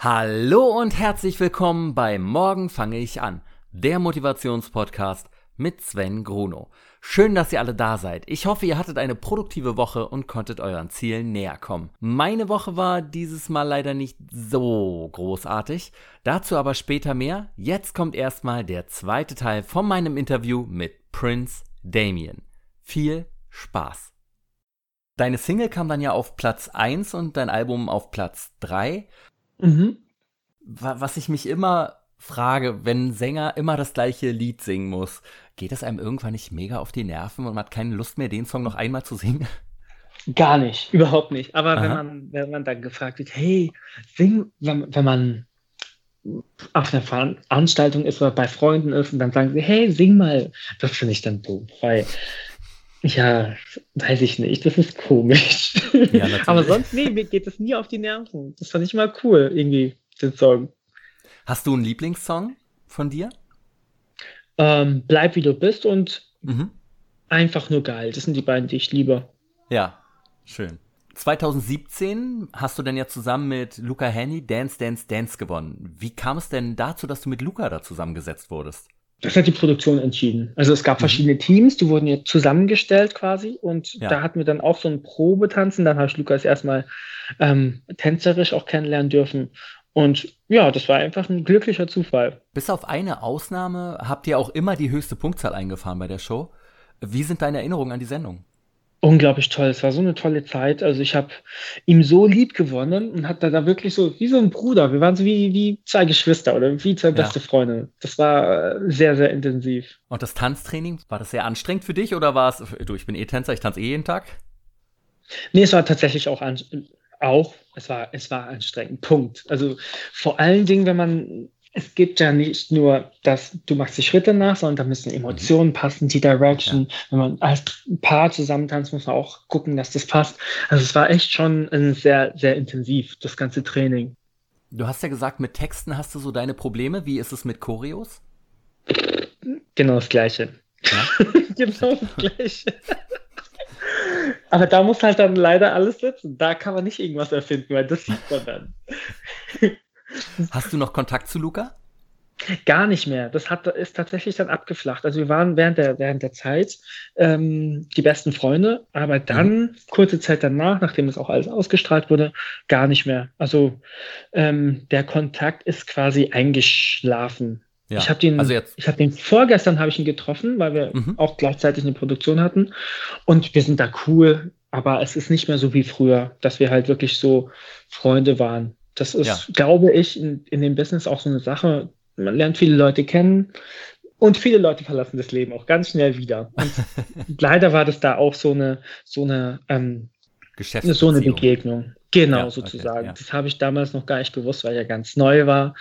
Hallo und herzlich willkommen bei Morgen fange ich an, der Motivationspodcast mit Sven Gruno. Schön, dass ihr alle da seid. Ich hoffe, ihr hattet eine produktive Woche und konntet euren Zielen näher kommen. Meine Woche war dieses Mal leider nicht so großartig. Dazu aber später mehr. Jetzt kommt erstmal der zweite Teil von meinem Interview mit Prince Damien. Viel Spaß. Deine Single kam dann ja auf Platz 1 und dein Album auf Platz 3. Mhm. Was ich mich immer frage, wenn ein Sänger immer das gleiche Lied singen muss, geht das einem irgendwann nicht mega auf die Nerven und man hat keine Lust mehr, den Song noch einmal zu singen? Gar nicht, überhaupt nicht. Aber wenn man, wenn man dann gefragt wird, hey, sing, wenn, wenn man auf einer Veranstaltung ist oder bei Freunden ist und dann sagen sie, hey, sing mal, das finde ich dann doof, weil ja, weiß ich nicht, das ist komisch. Ja, Aber sonst, nee, mir geht es nie auf die Nerven. Das fand ich mal cool, irgendwie, den Song. Hast du einen Lieblingssong von dir? Ähm, Bleib wie du bist und mhm. einfach nur geil. Das sind die beiden, die ich liebe. Ja, schön. 2017 hast du denn ja zusammen mit Luca Henny Dance Dance Dance gewonnen. Wie kam es denn dazu, dass du mit Luca da zusammengesetzt wurdest? Das hat die Produktion entschieden. Also es gab mhm. verschiedene Teams, die wurden jetzt zusammengestellt quasi und ja. da hatten wir dann auch so ein Probetanzen. Dann habe ich Lukas erstmal ähm, tänzerisch auch kennenlernen dürfen. Und ja, das war einfach ein glücklicher Zufall. Bis auf eine Ausnahme habt ihr auch immer die höchste Punktzahl eingefahren bei der Show. Wie sind deine Erinnerungen an die Sendung? Unglaublich toll. Es war so eine tolle Zeit. Also ich habe ihm so lieb gewonnen und hatte da wirklich so wie so ein Bruder. Wir waren so wie, wie zwei Geschwister oder wie zwei beste ja. Freunde. Das war äh, sehr, sehr intensiv. Und das Tanztraining, war das sehr anstrengend für dich oder war es, du, ich bin eh Tänzer, ich tanze eh jeden Tag? Nee, es war tatsächlich auch, auch es war, es war anstrengend. Punkt. Also vor allen Dingen, wenn man es gibt ja nicht nur, dass du machst die Schritte nach, sondern da müssen Emotionen passen, die Direction. Ja. Wenn man als Paar zusammentanzt, muss man auch gucken, dass das passt. Also es war echt schon sehr, sehr intensiv, das ganze Training. Du hast ja gesagt, mit Texten hast du so deine Probleme. Wie ist es mit Choreos? Genau das Gleiche. Ja? genau das Gleiche. Aber da muss halt dann leider alles sitzen. Da kann man nicht irgendwas erfinden, weil das sieht man dann. Hast du noch Kontakt zu Luca? Gar nicht mehr. Das hat, ist tatsächlich dann abgeflacht. Also wir waren während der, während der Zeit ähm, die besten Freunde, aber dann, mhm. kurze Zeit danach, nachdem das auch alles ausgestrahlt wurde, gar nicht mehr. Also ähm, der Kontakt ist quasi eingeschlafen. Ja. Ich habe den, also ich habe den vorgestern habe ich ihn getroffen, weil wir mhm. auch gleichzeitig eine Produktion hatten und wir sind da cool, aber es ist nicht mehr so wie früher, dass wir halt wirklich so Freunde waren. Das ist, ja. glaube ich, in, in dem Business auch so eine Sache. Man lernt viele Leute kennen und viele Leute verlassen das Leben auch ganz schnell wieder. Und leider war das da auch so eine, so eine, ähm, so eine Begegnung. Genau, ja, sozusagen. Okay, ja. Das habe ich damals noch gar nicht gewusst, weil er ganz neu war.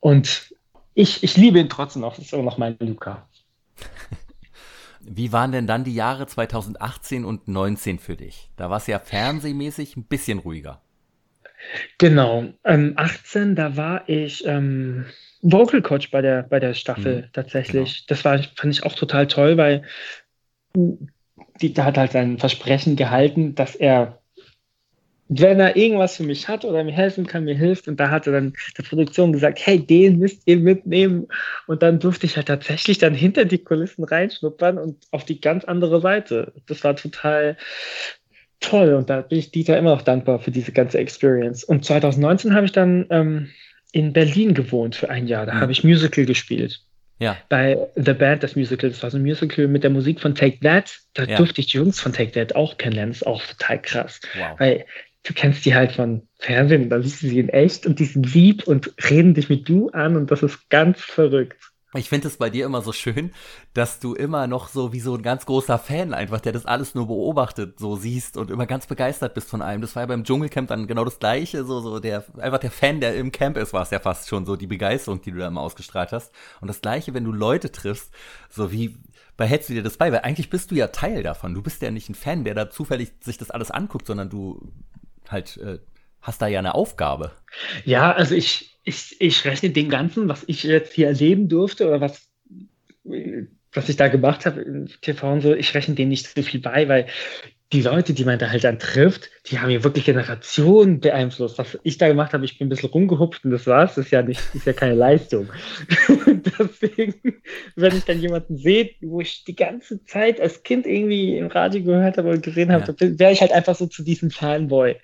Und ich, ich liebe ihn trotzdem noch. Das ist immer noch mein Luca. Wie waren denn dann die Jahre 2018 und 2019 für dich? Da war es ja fernsehmäßig ein bisschen ruhiger. Genau. Ähm, 18, da war ich ähm, Vocal Coach bei der, bei der Staffel mhm, tatsächlich. Genau. Das war, fand ich auch total toll, weil die, da hat halt sein Versprechen gehalten, dass er, wenn er irgendwas für mich hat oder mir helfen kann, mir hilft. Und da hatte dann der Produktion gesagt, hey, den müsst ihr mitnehmen. Und dann durfte ich halt tatsächlich dann hinter die Kulissen reinschnuppern und auf die ganz andere Seite. Das war total, toll und da bin ich Dieter immer noch dankbar für diese ganze Experience. Und 2019 habe ich dann ähm, in Berlin gewohnt für ein Jahr. Da mhm. habe ich Musical gespielt. Ja. Bei The Band, das Musical, das war so ein Musical mit der Musik von Take That. Da ja. durfte ich die Jungs von Take That auch kennenlernen. Das ist auch total krass. Wow. Weil du kennst die halt von Fernsehen, da siehst du sie in echt und die sind lieb und reden dich mit du an und das ist ganz verrückt. Ich finde es bei dir immer so schön, dass du immer noch so wie so ein ganz großer Fan einfach, der das alles nur beobachtet, so siehst und immer ganz begeistert bist von allem. Das war ja beim Dschungelcamp dann genau das Gleiche, so, so der, einfach der Fan, der im Camp ist, war es ja fast schon so die Begeisterung, die du da immer ausgestrahlt hast. Und das Gleiche, wenn du Leute triffst, so wie, bei hältst du dir das bei? Weil eigentlich bist du ja Teil davon. Du bist ja nicht ein Fan, der da zufällig sich das alles anguckt, sondern du halt, äh, hast da ja eine Aufgabe. Ja, also ich, ich, ich rechne den Ganzen, was ich jetzt hier erleben durfte oder was, was ich da gemacht habe im TV und so, ich rechne dem nicht so viel bei, weil die Leute, die man da halt dann trifft, die haben ja wirklich Generationen beeinflusst. Was ich da gemacht habe, ich bin ein bisschen rumgehupft und das war's. Das ist ja nicht, ist ja keine Leistung. Deswegen, wenn ich dann jemanden sehe, wo ich die ganze Zeit als Kind irgendwie im Radio gehört habe und gesehen habe, ja. wäre ich halt einfach so zu diesem Fanboy.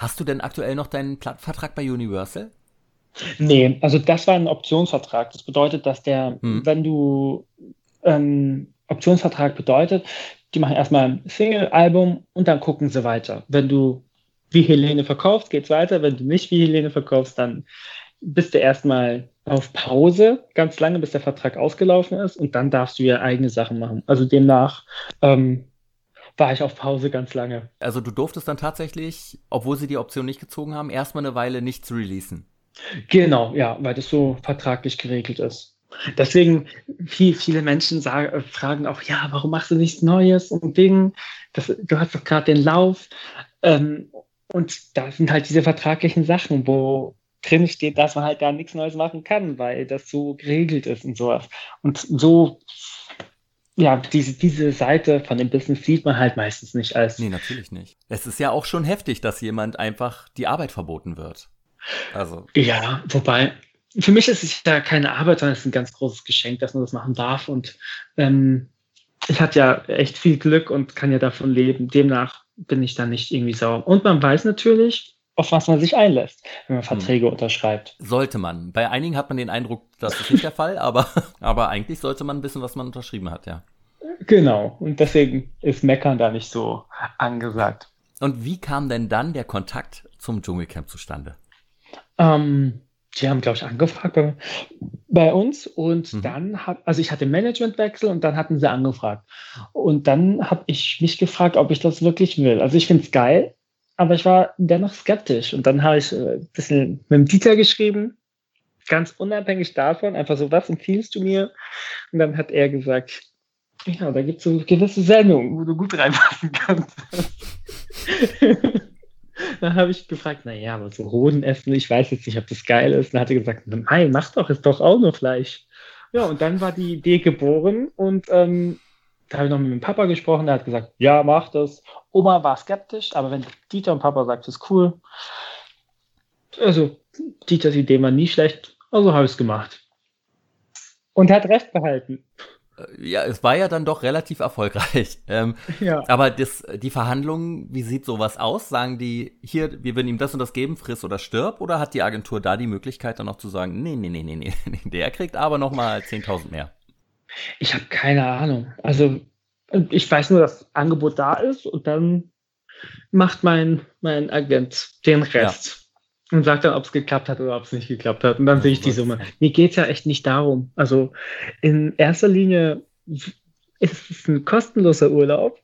Hast du denn aktuell noch deinen Vertrag bei Universal? Nee, also das war ein Optionsvertrag. Das bedeutet, dass der, hm. wenn du ähm, Optionsvertrag bedeutet, die machen erstmal ein Single-Album und dann gucken sie weiter. Wenn du wie Helene verkaufst, geht's weiter. Wenn du nicht wie Helene verkaufst, dann bist du erstmal auf Pause ganz lange, bis der Vertrag ausgelaufen ist und dann darfst du ja eigene Sachen machen. Also demnach ähm, war ich auf Pause ganz lange. Also du durftest dann tatsächlich, obwohl sie die Option nicht gezogen haben, erstmal eine Weile nichts releasen. Genau, ja, weil das so vertraglich geregelt ist. Deswegen, viel, viele Menschen sagen, äh, fragen auch, ja, warum machst du nichts Neues und Ding? Das, du hast doch gerade den Lauf. Ähm, und da sind halt diese vertraglichen Sachen, wo drin steht, dass man halt da nichts Neues machen kann, weil das so geregelt ist und sowas. Und so, ja, diese, diese Seite von dem Business sieht man halt meistens nicht als. Nee, natürlich nicht. Es ist ja auch schon heftig, dass jemand einfach die Arbeit verboten wird. Also. Ja, wobei, für mich ist es ja keine Arbeit, sondern es ist ein ganz großes Geschenk, dass man das machen darf. Und ähm, ich hatte ja echt viel Glück und kann ja davon leben. Demnach bin ich da nicht irgendwie sauer. Und man weiß natürlich, auf was man sich einlässt, wenn man hm. Verträge hm. unterschreibt. Sollte man. Bei einigen hat man den Eindruck, das ist nicht der Fall, aber, aber eigentlich sollte man wissen, was man unterschrieben hat, ja. Genau. Und deswegen ist Meckern da nicht so angesagt. Und wie kam denn dann der Kontakt zum Dschungelcamp zustande? Ähm, die haben, glaube ich, angefragt bei, bei uns und mhm. dann hat, also ich hatte Managementwechsel und dann hatten sie angefragt. Und dann habe ich mich gefragt, ob ich das wirklich will. Also ich finde es geil, aber ich war dennoch skeptisch. Und dann habe ich äh, ein bisschen mit dem Dieter geschrieben, ganz unabhängig davon, einfach so, was empfiehlst du mir? Und dann hat er gesagt, ja, da gibt es so gewisse Sendungen, wo du gut reinpassen kannst. Dann habe ich gefragt, naja, aber so Hoden essen, ich weiß jetzt nicht, ob das geil ist. dann hat er gesagt, nein, mach doch, ist doch auch nur Fleisch. Ja, und dann war die Idee geboren und ähm, da habe ich noch mit dem Papa gesprochen, der hat gesagt, ja, mach das. Oma war skeptisch, aber wenn Dieter und Papa sagt, das ist cool. Also, Dieters Idee war nie schlecht, also habe ich es gemacht. Und hat recht behalten ja, es war ja dann doch relativ erfolgreich. Ähm, ja. Aber das, die Verhandlungen, wie sieht sowas aus? Sagen die, hier, wir würden ihm das und das geben, friss oder stirb? Oder hat die Agentur da die Möglichkeit dann noch zu sagen, nee, nee, nee, nee, nee, der kriegt aber noch mal 10.000 mehr? Ich habe keine Ahnung. Also ich weiß nur, dass das Angebot da ist und dann macht mein, mein Agent den Rest. Ja und sagt dann, ob es geklappt hat oder ob es nicht geklappt hat. Und dann sehe ich die Summe. Mir geht es ja echt nicht darum. Also in erster Linie ist es ein kostenloser Urlaub,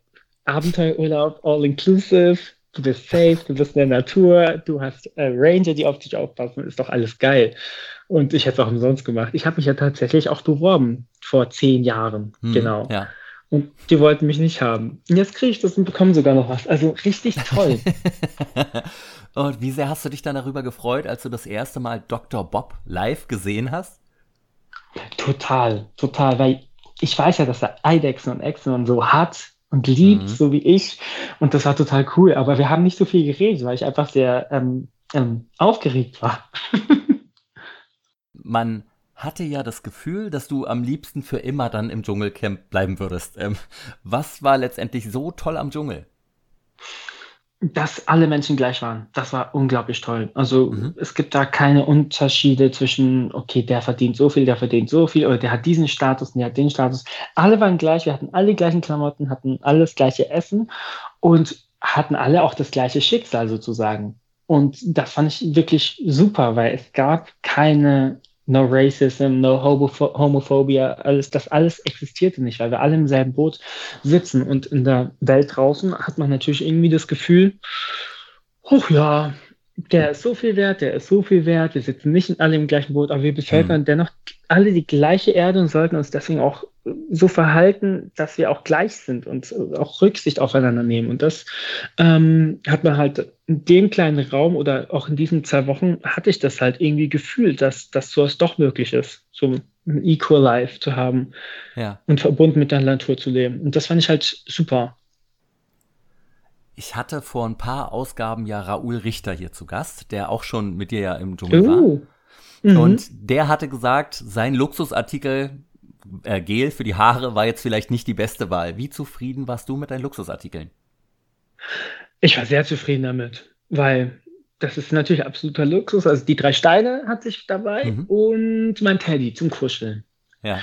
Abenteuerurlaub, all inclusive. Du bist safe, du bist in der Natur, du hast äh, Ranger, die auf dich aufpassen, ist doch alles geil. Und ich hätte es auch umsonst gemacht. Ich habe mich ja tatsächlich auch beworben vor zehn Jahren. Hm, genau. Ja. Und die wollten mich nicht haben. Und jetzt kriege ich das und bekomme sogar noch was. Also richtig toll. Und wie sehr hast du dich dann darüber gefreut, als du das erste Mal Dr. Bob live gesehen hast? Total, total, weil ich weiß ja, dass er Eidechsen und Echsen so hat und liebt, mhm. so wie ich. Und das war total cool. Aber wir haben nicht so viel geredet, weil ich einfach sehr ähm, ähm, aufgeregt war. Man hatte ja das Gefühl, dass du am liebsten für immer dann im Dschungelcamp bleiben würdest. Ähm, was war letztendlich so toll am Dschungel? dass alle Menschen gleich waren. Das war unglaublich toll. Also mhm. es gibt da keine Unterschiede zwischen, okay, der verdient so viel, der verdient so viel oder der hat diesen Status und der hat den Status. Alle waren gleich, wir hatten alle gleichen Klamotten, hatten alles gleiche Essen und hatten alle auch das gleiche Schicksal sozusagen. Und das fand ich wirklich super, weil es gab keine no racism, no homophobia, alles, das alles existierte nicht, weil wir alle im selben Boot sitzen und in der Welt draußen hat man natürlich irgendwie das Gefühl, oh ja, der ist so viel wert, der ist so viel wert, wir sitzen nicht alle im gleichen Boot, aber wir bevölkern mhm. dennoch alle die gleiche Erde und sollten uns deswegen auch so verhalten, dass wir auch gleich sind und auch Rücksicht aufeinander nehmen. Und das ähm, hat man halt in dem kleinen Raum oder auch in diesen zwei Wochen hatte ich das halt irgendwie gefühlt, dass, dass sowas doch möglich ist, so ein Equal Life zu haben ja. und verbunden mit der Natur zu leben. Und das fand ich halt super. ich hatte vor ein paar Ausgaben ja Raoul Richter hier zu Gast, der auch schon mit dir ja im Dschungel uh. war. Mhm. Und der hatte gesagt, sein Luxusartikel äh, Gel für die Haare war jetzt vielleicht nicht die beste Wahl. Wie zufrieden warst du mit deinen Luxusartikeln? Ich war sehr zufrieden damit, weil das ist natürlich absoluter Luxus. Also die drei Steine hatte ich dabei mhm. und mein Teddy zum Kuscheln. Ja.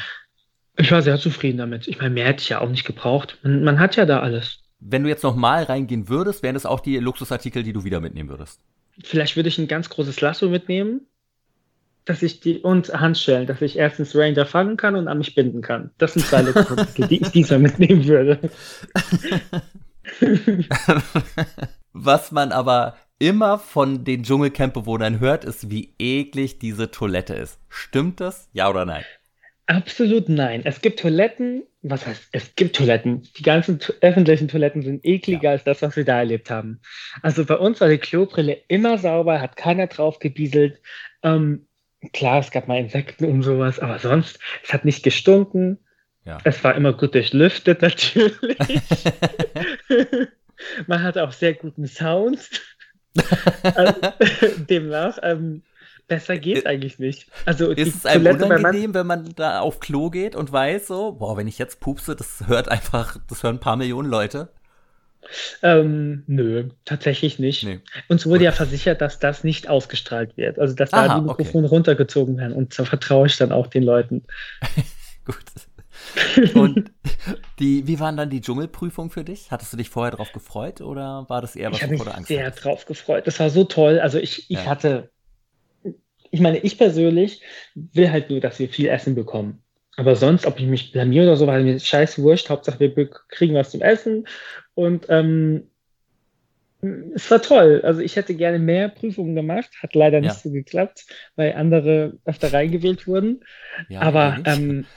Ich war sehr zufrieden damit. Ich meine, mehr hätte ich ja auch nicht gebraucht. Man, man hat ja da alles. Wenn du jetzt nochmal reingehen würdest, wären das auch die Luxusartikel, die du wieder mitnehmen würdest? Vielleicht würde ich ein ganz großes Lasso mitnehmen, dass ich die und Handschellen, dass ich erstens Ranger fangen kann und an mich binden kann. Das sind zwei Luxusartikel, die ich diesmal mitnehmen würde. Was man aber immer von den Dschungelcamp-Bewohnern hört, ist, wie eklig diese Toilette ist. Stimmt das? Ja oder nein? Absolut nein. Es gibt Toiletten, was heißt, es gibt Toiletten. Die ganzen öffentlichen Toiletten sind ekliger ja. als das, was wir da erlebt haben. Also bei uns war die Klobrille immer sauber, hat keiner drauf gebieselt. Ähm, klar, es gab mal Insekten und sowas, aber sonst, es hat nicht gestunken. Ja. Es war immer gut durchlüftet, natürlich. Man hat auch sehr guten Sound. also, demnach, ähm, Besser geht eigentlich nicht. Also ist es einem unangenehm, wenn man da auf Klo geht und weiß so, boah, wenn ich jetzt pupse, das hört einfach, das hören ein paar Millionen Leute? Ähm, nö, tatsächlich nicht. Nee. Uns wurde Gut. ja versichert, dass das nicht ausgestrahlt wird. Also, dass Aha, da die Mikrofone okay. runtergezogen werden. Und da vertraue ich dann auch den Leuten. Gut. Und die, wie waren dann die Dschungelprüfungen für dich? Hattest du dich vorher darauf gefreut oder war das eher was, ich du vor der Angst Ich habe mich sehr drauf gefreut. Das war so toll. Also ich, ich ja. hatte ich meine, ich persönlich will halt nur, dass wir viel Essen bekommen. Aber sonst, ob ich mich blamiere oder so, weil mir scheiß wurscht, Hauptsache wir kriegen was zum Essen. Und ähm, es war toll. Also ich hätte gerne mehr Prüfungen gemacht, hat leider nicht ja. so geklappt, weil andere öfter reingewählt wurden. Ja, Aber ähm,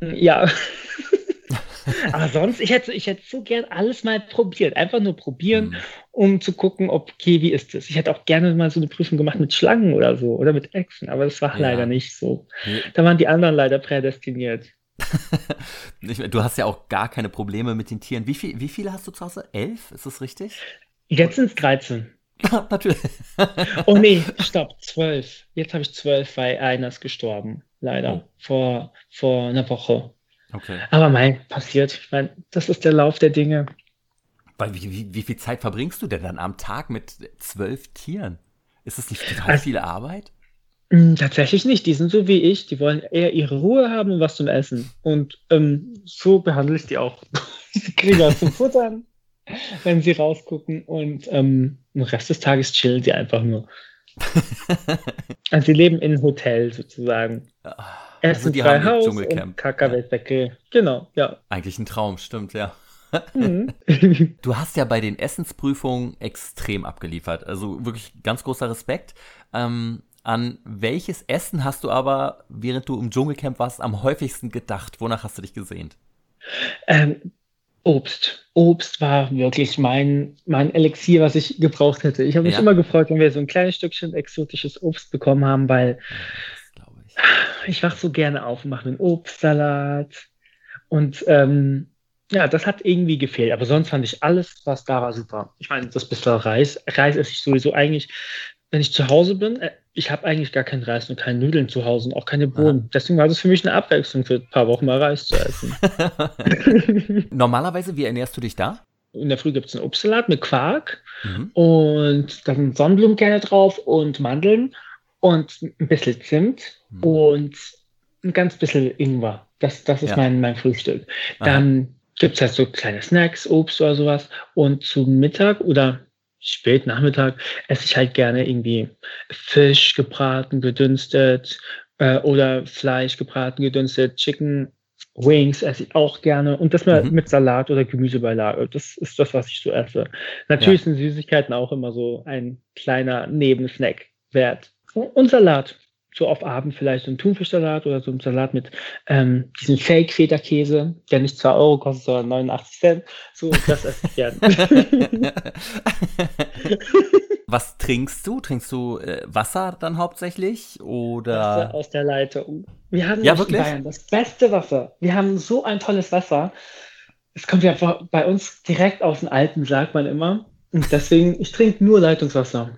ja. Aber sonst, ich hätte, ich hätte so gern alles mal probiert. Einfach nur probieren, mhm. um zu gucken, ob, okay, wie ist das? Ich hätte auch gerne mal so eine Prüfung gemacht mit Schlangen oder so oder mit Echsen, aber das war ja. leider nicht so. Da waren die anderen leider prädestiniert. du hast ja auch gar keine Probleme mit den Tieren. Wie, viel, wie viele hast du zu Hause? Elf? Ist das richtig? Jetzt sind es 13. Natürlich. oh nee, stopp, zwölf. Jetzt habe ich zwölf, weil einer ist gestorben. Leider. Oh. Vor, vor einer Woche. Okay. Aber mein, passiert. Ich meine, das ist der Lauf der Dinge. Weil wie, wie, wie, viel Zeit verbringst du denn dann am Tag mit zwölf Tieren? Ist das nicht total also, viel Arbeit? Mm, tatsächlich nicht. Die sind so wie ich. Die wollen eher ihre Ruhe haben und was zum Essen. Und ähm, so behandle ich die auch. sie kriegen was zum Futtern, wenn sie rausgucken. Und ähm, den Rest des Tages chillen sie einfach nur. also sie leben in einem Hotel sozusagen. Ja. Essen also die haben Haus und Kakaowettdecke. Ja. Genau, ja. Eigentlich ein Traum, stimmt, ja. Mhm. du hast ja bei den Essensprüfungen extrem abgeliefert. Also wirklich ganz großer Respekt. Ähm, an welches Essen hast du aber, während du im Dschungelcamp warst, am häufigsten gedacht? Wonach hast du dich gesehnt? Ähm, Obst. Obst war wirklich mein, mein Elixier, was ich gebraucht hätte. Ich habe mich ja. immer gefreut, wenn wir so ein kleines Stückchen exotisches Obst bekommen haben, weil ich wach so gerne auf und mache einen Obstsalat. Und ähm, ja, das hat irgendwie gefehlt. Aber sonst fand ich alles, was da war, super. Ich meine, das bisschen Reis. Reis esse ich sowieso eigentlich, wenn ich zu Hause bin. Ich habe eigentlich gar keinen Reis und keine Nudeln zu Hause und auch keine Bohnen. Ah. Deswegen war das für mich eine Abwechslung, für ein paar Wochen mal Reis zu essen. Normalerweise, wie ernährst du dich da? In der Früh gibt es einen Obstsalat mit Quark mhm. und dann Sonnenblumenkerne drauf und Mandeln und ein bisschen Zimt hm. und ein ganz bisschen Ingwer. Das, das ist ja. mein, mein Frühstück. Dann gibt es halt so kleine Snacks, Obst oder sowas. Und zum Mittag oder spät Nachmittag esse ich halt gerne irgendwie Fisch gebraten, gedünstet äh, oder Fleisch gebraten, gedünstet, Chicken Wings esse ich auch gerne und das mhm. mit Salat oder Gemüsebeilage. Das ist das, was ich so esse. Natürlich ja. sind Süßigkeiten auch immer so ein kleiner Nebensnack wert. Und Salat. So auf Abend vielleicht so ein Thunfischsalat oder so ein Salat mit ähm, diesem Fake-Feta-Käse, der nicht 2 Euro kostet, sondern 89 Cent. So, das esse ich gerne. Was trinkst du? Trinkst du äh, Wasser dann hauptsächlich? Oder? Wasser aus der Leitung. Wir haben ja, wirklich? Bayern das beste Wasser. Wir haben so ein tolles Wasser. Es kommt ja bei uns direkt aus dem Alpen, sagt man immer. Und deswegen, ich trinke nur Leitungswasser.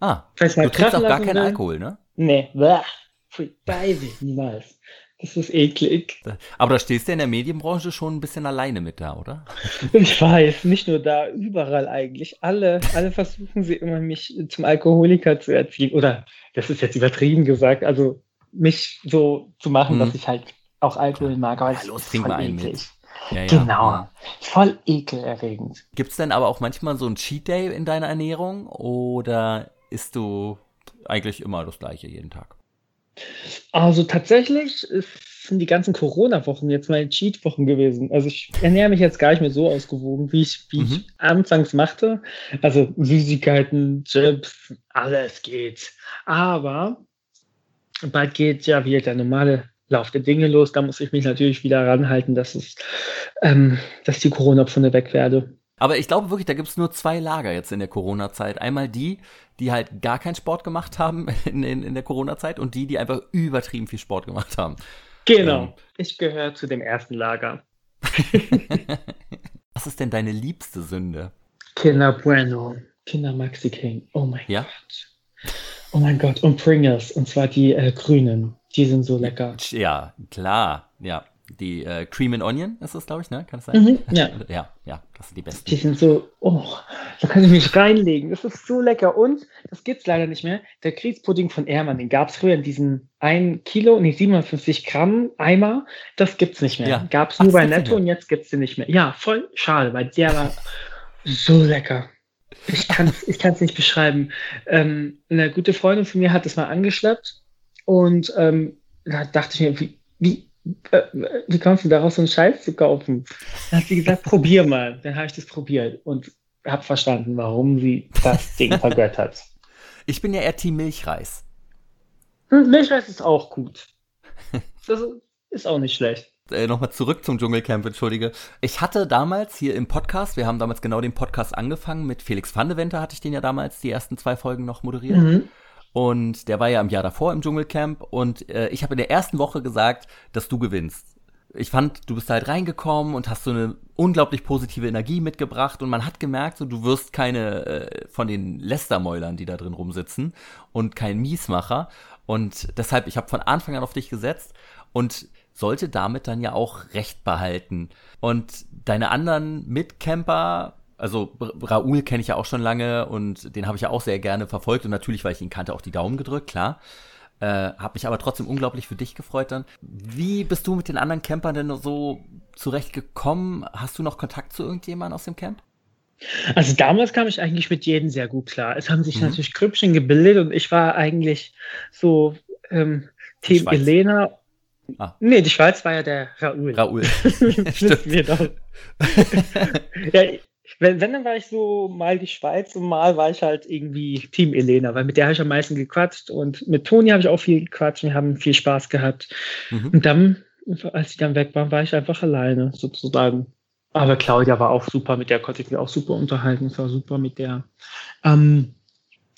Ah, du trinkst auch gar keinen Alkohol, ne? Nee, bäh, niemals. Das ist eklig. Aber da stehst du in der Medienbranche schon ein bisschen alleine mit da, oder? Ich weiß, nicht nur da, überall eigentlich. Alle, alle versuchen sie immer, mich zum Alkoholiker zu erziehen. Oder, das ist jetzt übertrieben gesagt, also mich so zu machen, hm. dass ich halt auch Alkohol mag. Aber ja, los, trink mal einen mit. Ja, ja, genau. Voll ekelerregend. Gibt es denn aber auch manchmal so ein Cheat Day in deiner Ernährung oder isst du eigentlich immer das gleiche jeden Tag? Also tatsächlich sind die ganzen Corona-Wochen jetzt meine Cheat-Wochen gewesen. Also ich ernähre mich jetzt gar nicht mehr so ausgewogen, wie ich, wie mhm. ich anfangs machte. Also Süßigkeiten, Chips, alles geht. Aber bald geht ja wieder der normale Lauf der Dinge los. Da muss ich mich natürlich wieder ranhalten, dass es, ähm, dass die Corona-Pfunde weg werde. Aber ich glaube wirklich, da gibt es nur zwei Lager jetzt in der Corona-Zeit. Einmal die, die halt gar keinen Sport gemacht haben in, in, in der Corona-Zeit und die, die einfach übertrieben viel Sport gemacht haben. Genau. Ähm. Ich gehöre zu dem ersten Lager. Was ist denn deine liebste Sünde? Kinder Bueno. Kinder Maxi King. Oh mein ja? Gott. Oh mein Gott. Und Pringles. Und zwar die äh, grünen. Die sind so lecker. Ja, klar. Ja. Die äh, Cream and Onion ist das, glaube ich, ne? Kann das sein? Mhm, ja. ja, ja, das sind die besten. Die sind so, oh, da kann ich mich reinlegen. Das ist so lecker. Und, das gibt es leider nicht mehr, der Grießpudding von Ehrmann, den gab es früher in diesen 1 Kilo, nee, 57 Gramm Eimer. Das gibt es nicht mehr. Ja. Gab es nur bei Netto und jetzt gibt es den nicht mehr. Ja, voll schade, weil der war so lecker. Ich kann es ich nicht beschreiben. Ähm, eine gute Freundin von mir hat das mal angeschleppt und ähm, da dachte ich mir, wie, wie wie kommst du daraus, so einen Scheiß zu kaufen? Dann hat sie gesagt, probier mal. Dann habe ich das probiert und habe verstanden, warum sie das Ding vergöttert. Ich bin ja eher Team Milchreis. Hm, Milchreis ist auch gut. Das ist auch nicht schlecht. Äh, Nochmal zurück zum Dschungelcamp, entschuldige. Ich hatte damals hier im Podcast, wir haben damals genau den Podcast angefangen, mit Felix van de Venter hatte ich den ja damals die ersten zwei Folgen noch moderiert. Mhm. Und der war ja im Jahr davor im Dschungelcamp. Und äh, ich habe in der ersten Woche gesagt, dass du gewinnst. Ich fand, du bist halt reingekommen und hast so eine unglaublich positive Energie mitgebracht. Und man hat gemerkt, so, du wirst keine äh, von den Lästermäulern, die da drin rumsitzen und kein Miesmacher. Und deshalb, ich habe von Anfang an auf dich gesetzt und sollte damit dann ja auch Recht behalten. Und deine anderen Mitcamper also Raoul kenne ich ja auch schon lange und den habe ich ja auch sehr gerne verfolgt und natürlich, weil ich ihn kannte, auch die Daumen gedrückt, klar. Äh, habe mich aber trotzdem unglaublich für dich gefreut dann. Wie bist du mit den anderen Campern denn so zurechtgekommen? Hast du noch Kontakt zu irgendjemandem aus dem Camp? Also damals kam ich eigentlich mit jedem sehr gut klar. Es haben sich mhm. natürlich Grüppchen gebildet und ich war eigentlich so ähm, Team Elena. Ah. Nee, die Schweiz war ja der Raoul. Raoul. Stimmt. mir doch. ja, wenn, wenn, dann war ich so mal die Schweiz und mal war ich halt irgendwie Team Elena, weil mit der habe ich am meisten gequatscht und mit Toni habe ich auch viel gequatscht. Wir haben viel Spaß gehabt. Mhm. Und dann, als sie dann weg waren, war ich einfach alleine sozusagen. Aber Claudia war auch super, mit der konnte ich mich auch super unterhalten. Es war super mit der. Ähm,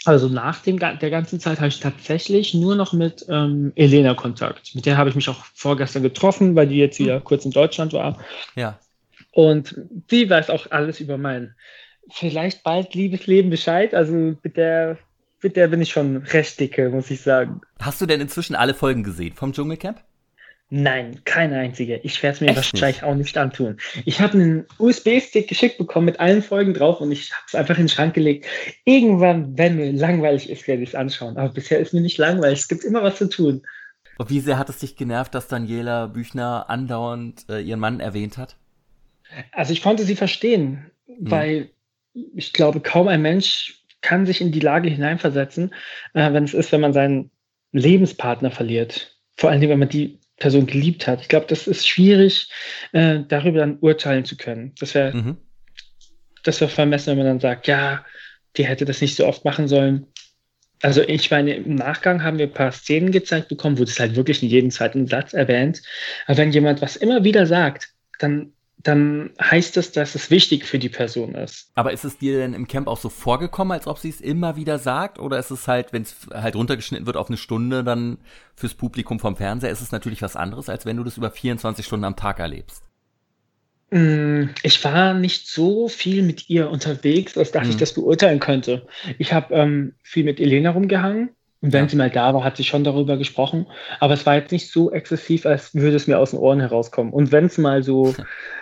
also nach dem, der ganzen Zeit habe ich tatsächlich nur noch mit ähm, Elena Kontakt. Mit der habe ich mich auch vorgestern getroffen, weil die jetzt wieder mhm. kurz in Deutschland war. Ja. Und die weiß auch alles über mein vielleicht bald Liebesleben Bescheid. Also mit der, mit der bin ich schon recht dicke, muss ich sagen. Hast du denn inzwischen alle Folgen gesehen vom Dschungelcamp? Nein, keine einzige. Ich werde es mir Echt wahrscheinlich nicht? auch nicht antun. Ich habe einen USB-Stick geschickt bekommen mit allen Folgen drauf und ich habe es einfach in den Schrank gelegt. Irgendwann, wenn mir langweilig ist, werde ich es anschauen. Aber bisher ist mir nicht langweilig. Es gibt immer was zu tun. Und wie sehr hat es dich genervt, dass Daniela Büchner andauernd äh, ihren Mann erwähnt hat? Also ich konnte sie verstehen, mhm. weil ich glaube, kaum ein Mensch kann sich in die Lage hineinversetzen, äh, wenn es ist, wenn man seinen Lebenspartner verliert. Vor allem, wenn man die Person geliebt hat. Ich glaube, das ist schwierig, äh, darüber dann urteilen zu können. Das wäre mhm. das wäre vermessen, wenn man dann sagt, ja, die hätte das nicht so oft machen sollen. Also ich meine, im Nachgang haben wir ein paar Szenen gezeigt bekommen, wo das halt wirklich in jedem zweiten Satz erwähnt. Aber wenn jemand was immer wieder sagt, dann dann heißt es, dass es wichtig für die Person ist. Aber ist es dir denn im Camp auch so vorgekommen, als ob sie es immer wieder sagt? Oder ist es halt, wenn es halt runtergeschnitten wird auf eine Stunde, dann fürs Publikum vom Fernseher, ist es natürlich was anderes, als wenn du das über 24 Stunden am Tag erlebst? Mm, ich war nicht so viel mit ihr unterwegs, als dass mhm. ich das beurteilen könnte. Ich habe ähm, viel mit Elena rumgehangen. Und wenn ja. sie mal da war, hat sie schon darüber gesprochen. Aber es war jetzt nicht so exzessiv, als würde es mir aus den Ohren herauskommen. Und wenn es mal so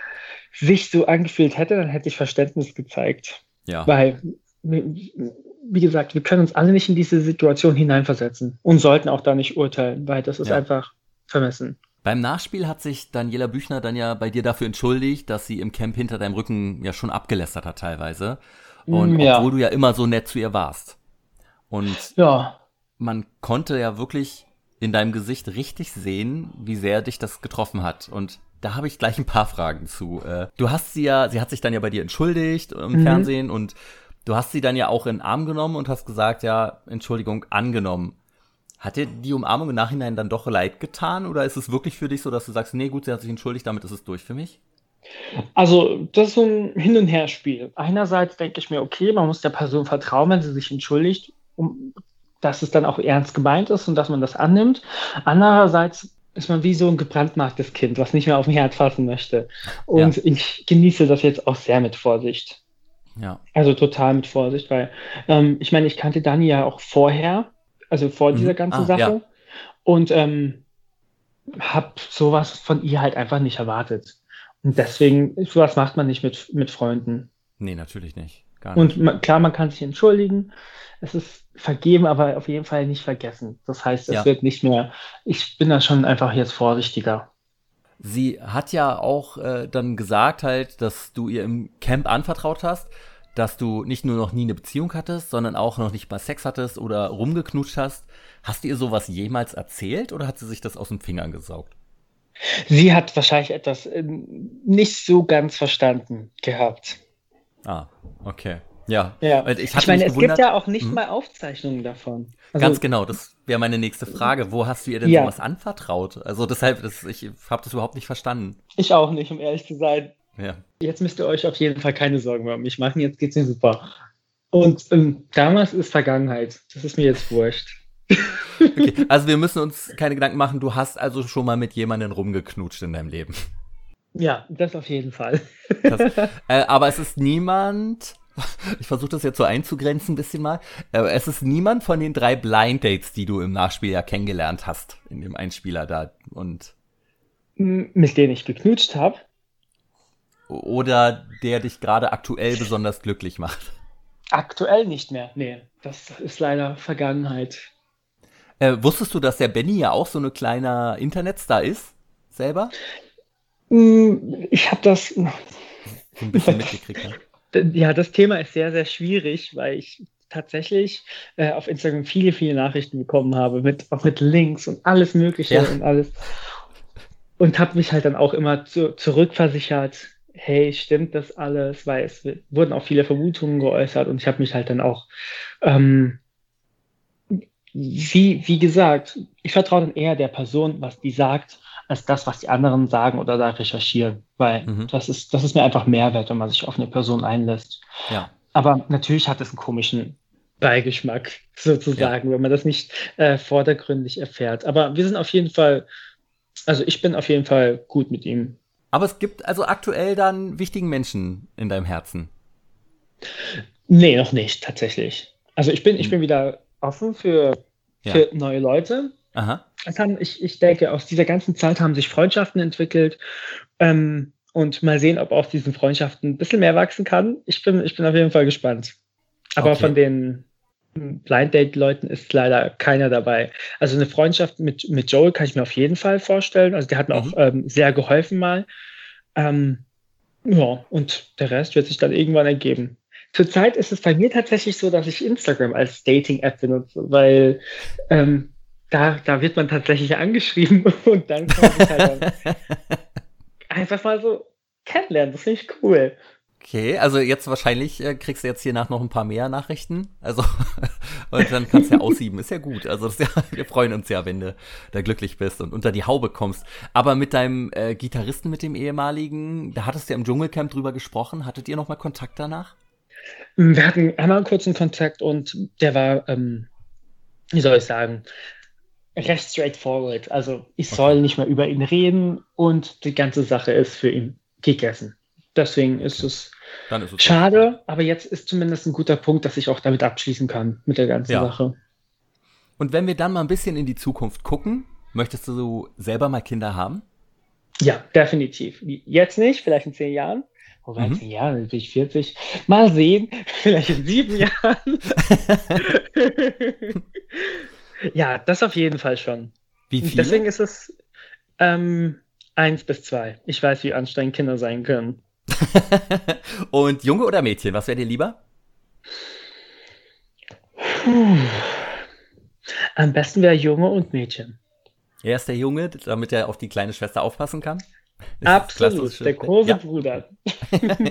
sich so angefühlt hätte, dann hätte ich Verständnis gezeigt. Ja. Weil, wie gesagt, wir können uns alle nicht in diese Situation hineinversetzen und sollten auch da nicht urteilen, weil das ist ja. einfach vermessen. Beim Nachspiel hat sich Daniela Büchner dann ja bei dir dafür entschuldigt, dass sie im Camp hinter deinem Rücken ja schon abgelästert hat teilweise. Und mm, ja. obwohl du ja immer so nett zu ihr warst. Und ja. man konnte ja wirklich in deinem Gesicht richtig sehen, wie sehr dich das getroffen hat. Und da habe ich gleich ein paar Fragen zu. Äh, du hast sie ja, sie hat sich dann ja bei dir entschuldigt im mhm. Fernsehen und du hast sie dann ja auch in den Arm genommen und hast gesagt, ja, Entschuldigung, angenommen. Hat dir die Umarmung im Nachhinein dann doch leid getan oder ist es wirklich für dich so, dass du sagst, nee, gut, sie hat sich entschuldigt, damit ist es durch für mich? Also, das ist so ein Hin- und Her-Spiel. Einerseits denke ich mir, okay, man muss der Person vertrauen, wenn sie sich entschuldigt, um, dass es dann auch ernst gemeint ist und dass man das annimmt. Andererseits ist man wie so ein gebrandmarktes Kind, was nicht mehr auf dem Herd fassen möchte. Und ja. ich genieße das jetzt auch sehr mit Vorsicht. Ja. Also total mit Vorsicht, weil ähm, ich meine, ich kannte Dani ja auch vorher also vor mhm. dieser ganzen ah, Sache. Ja. Und ähm, habe sowas von ihr halt einfach nicht erwartet. Und deswegen, sowas macht man nicht mit, mit Freunden. Nee, natürlich nicht. Und man, klar, man kann sich entschuldigen. Es ist vergeben, aber auf jeden Fall nicht vergessen. Das heißt, es ja. wird nicht mehr, ich bin da schon einfach jetzt vorsichtiger. Sie hat ja auch äh, dann gesagt halt, dass du ihr im Camp anvertraut hast, dass du nicht nur noch nie eine Beziehung hattest, sondern auch noch nicht mal Sex hattest oder rumgeknutscht hast. Hast du ihr sowas jemals erzählt oder hat sie sich das aus den Fingern gesaugt? Sie hat wahrscheinlich etwas äh, nicht so ganz verstanden gehabt. Ah, okay. Ja. ja. Ich, ich meine, es gibt ja auch nicht hm? mal Aufzeichnungen davon. Also, Ganz genau, das wäre meine nächste Frage. Wo hast du ihr denn ja. sowas anvertraut? Also deshalb, das, ich habe das überhaupt nicht verstanden. Ich auch nicht, um ehrlich zu sein. Ja. Jetzt müsst ihr euch auf jeden Fall keine Sorgen mehr um mich machen. Jetzt geht's mir super. Und ähm, damals ist Vergangenheit. Das ist mir jetzt wurscht. Okay, also wir müssen uns keine Gedanken machen. Du hast also schon mal mit jemandem rumgeknutscht in deinem Leben. Ja, das auf jeden Fall. Das, äh, aber es ist niemand, ich versuche das jetzt so einzugrenzen ein bisschen mal, aber es ist niemand von den drei Blind Dates, die du im Nachspiel ja kennengelernt hast, in dem Einspieler da und. Mit denen ich geknutscht habe? oder der dich gerade aktuell besonders glücklich macht? Aktuell nicht mehr, nee. Das ist leider Vergangenheit. Äh, wusstest du, dass der Benny ja auch so eine kleiner Internetstar ist? Selber? Mm, ich habe das ein bisschen mitgekriegt. Ne? Ja, das Thema ist sehr, sehr schwierig, weil ich tatsächlich äh, auf Instagram viele, viele Nachrichten bekommen habe, mit, auch mit Links und alles Mögliche ja. und alles. Und habe mich halt dann auch immer zu, zurückversichert, hey, stimmt das alles? Weil es wurden auch viele Vermutungen geäußert und ich habe mich halt dann auch, ähm, wie, wie gesagt, ich vertraue dann eher der Person, was die sagt, als das, was die anderen sagen oder da recherchieren. Weil mhm. das, ist, das ist mir einfach Mehrwert, wenn man sich auf eine Person einlässt. Ja. Aber natürlich hat es einen komischen Beigeschmack, sozusagen, ja. wenn man das nicht äh, vordergründig erfährt. Aber wir sind auf jeden Fall, also ich bin auf jeden Fall gut mit ihm aber es gibt also aktuell dann wichtigen Menschen in deinem Herzen. Nee, noch nicht, tatsächlich. Also ich bin, ich hm. bin wieder offen für, für ja. neue Leute. Aha. Haben, ich, ich denke, aus dieser ganzen Zeit haben sich Freundschaften entwickelt. Ähm, und mal sehen, ob aus diesen Freundschaften ein bisschen mehr wachsen kann. Ich bin, ich bin auf jeden Fall gespannt. Aber okay. von den Blind Date-Leuten ist leider keiner dabei. Also eine Freundschaft mit, mit Joel kann ich mir auf jeden Fall vorstellen. Also der hat mir mhm. auch ähm, sehr geholfen mal. Ähm, ja, und der Rest wird sich dann irgendwann ergeben. Zurzeit ist es bei mir tatsächlich so, dass ich Instagram als Dating-App benutze, weil ähm, da, da wird man tatsächlich angeschrieben und dann kann man halt einfach mal so kennenlernen. Das finde ich cool. Okay, also jetzt wahrscheinlich äh, kriegst du jetzt hier nach noch ein paar mehr Nachrichten. Also, und dann kannst du ja aussieben. Ist ja gut. Also, ja, wir freuen uns ja, wenn du da glücklich bist und unter die Haube kommst. Aber mit deinem äh, Gitarristen, mit dem ehemaligen, da hattest du ja im Dschungelcamp drüber gesprochen. Hattet ihr nochmal Kontakt danach? Wir hatten einmal einen kurzen Kontakt und der war, ähm, wie soll ich sagen, recht straightforward. Also, ich soll okay. nicht mehr über ihn reden und die ganze Sache ist für ihn gegessen. Deswegen ist es, ist es schade, so. aber jetzt ist zumindest ein guter Punkt, dass ich auch damit abschließen kann mit der ganzen ja. Sache. Und wenn wir dann mal ein bisschen in die Zukunft gucken, möchtest du selber mal Kinder haben? Ja, definitiv. Jetzt nicht, vielleicht in zehn Jahren. Wobei, mhm. zehn Jahre, bin ich 40. Mal sehen, vielleicht in sieben Jahren. ja, das auf jeden Fall schon. Wie viele? Deswegen ist es ähm, eins bis zwei. Ich weiß, wie anstrengend Kinder sein können. Und Junge oder Mädchen, was wäre dir lieber? Am besten wäre Junge und Mädchen. Er ist der Junge, damit er auf die kleine Schwester aufpassen kann? Absolut, der große ja. Bruder.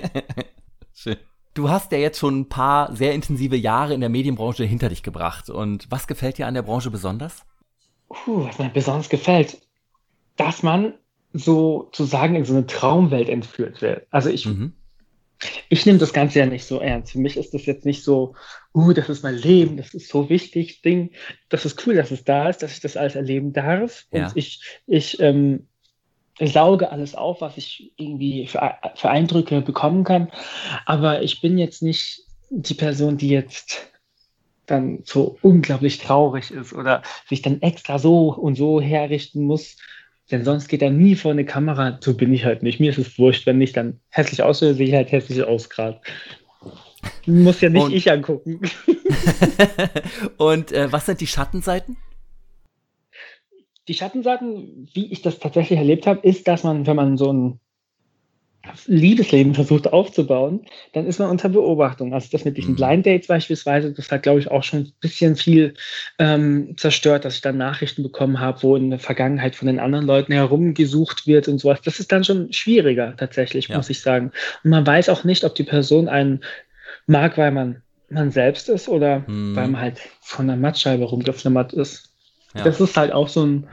Schön. Du hast ja jetzt schon ein paar sehr intensive Jahre in der Medienbranche hinter dich gebracht. Und was gefällt dir an der Branche besonders? Uh, was mir besonders gefällt, dass man sozusagen in so eine Traumwelt entführt wird. Also ich, mhm. ich nehme das Ganze ja nicht so ernst. Für mich ist das jetzt nicht so, uh, das ist mein Leben, das ist so wichtig, Ding. Das ist cool, dass es da ist, dass ich das alles erleben darf. Ja. Und ich, ich ähm, sauge alles auf, was ich irgendwie für, für Eindrücke bekommen kann. Aber ich bin jetzt nicht die Person, die jetzt dann so unglaublich traurig ist oder sich dann extra so und so herrichten muss. Denn sonst geht er nie vor eine Kamera. So bin ich halt nicht. Mir ist es wurscht, wenn ich dann hässlich aussehe, sehe ich halt hässlich aus gerade. Muss ja nicht und, ich angucken. und äh, was sind die Schattenseiten? Die Schattenseiten, wie ich das tatsächlich erlebt habe, ist, dass man, wenn man so ein Liebesleben versucht aufzubauen, dann ist man unter Beobachtung. Also das mit diesen mhm. Blind Dates beispielsweise, das hat, glaube ich, auch schon ein bisschen viel ähm, zerstört, dass ich dann Nachrichten bekommen habe, wo in der Vergangenheit von den anderen Leuten herumgesucht wird und sowas. Das ist dann schon schwieriger tatsächlich, ja. muss ich sagen. Und man weiß auch nicht, ob die Person einen mag, weil man man selbst ist oder mhm. weil man halt von der Mattscheibe rumgeflimmert ist. Ja. Das ist halt auch so ein,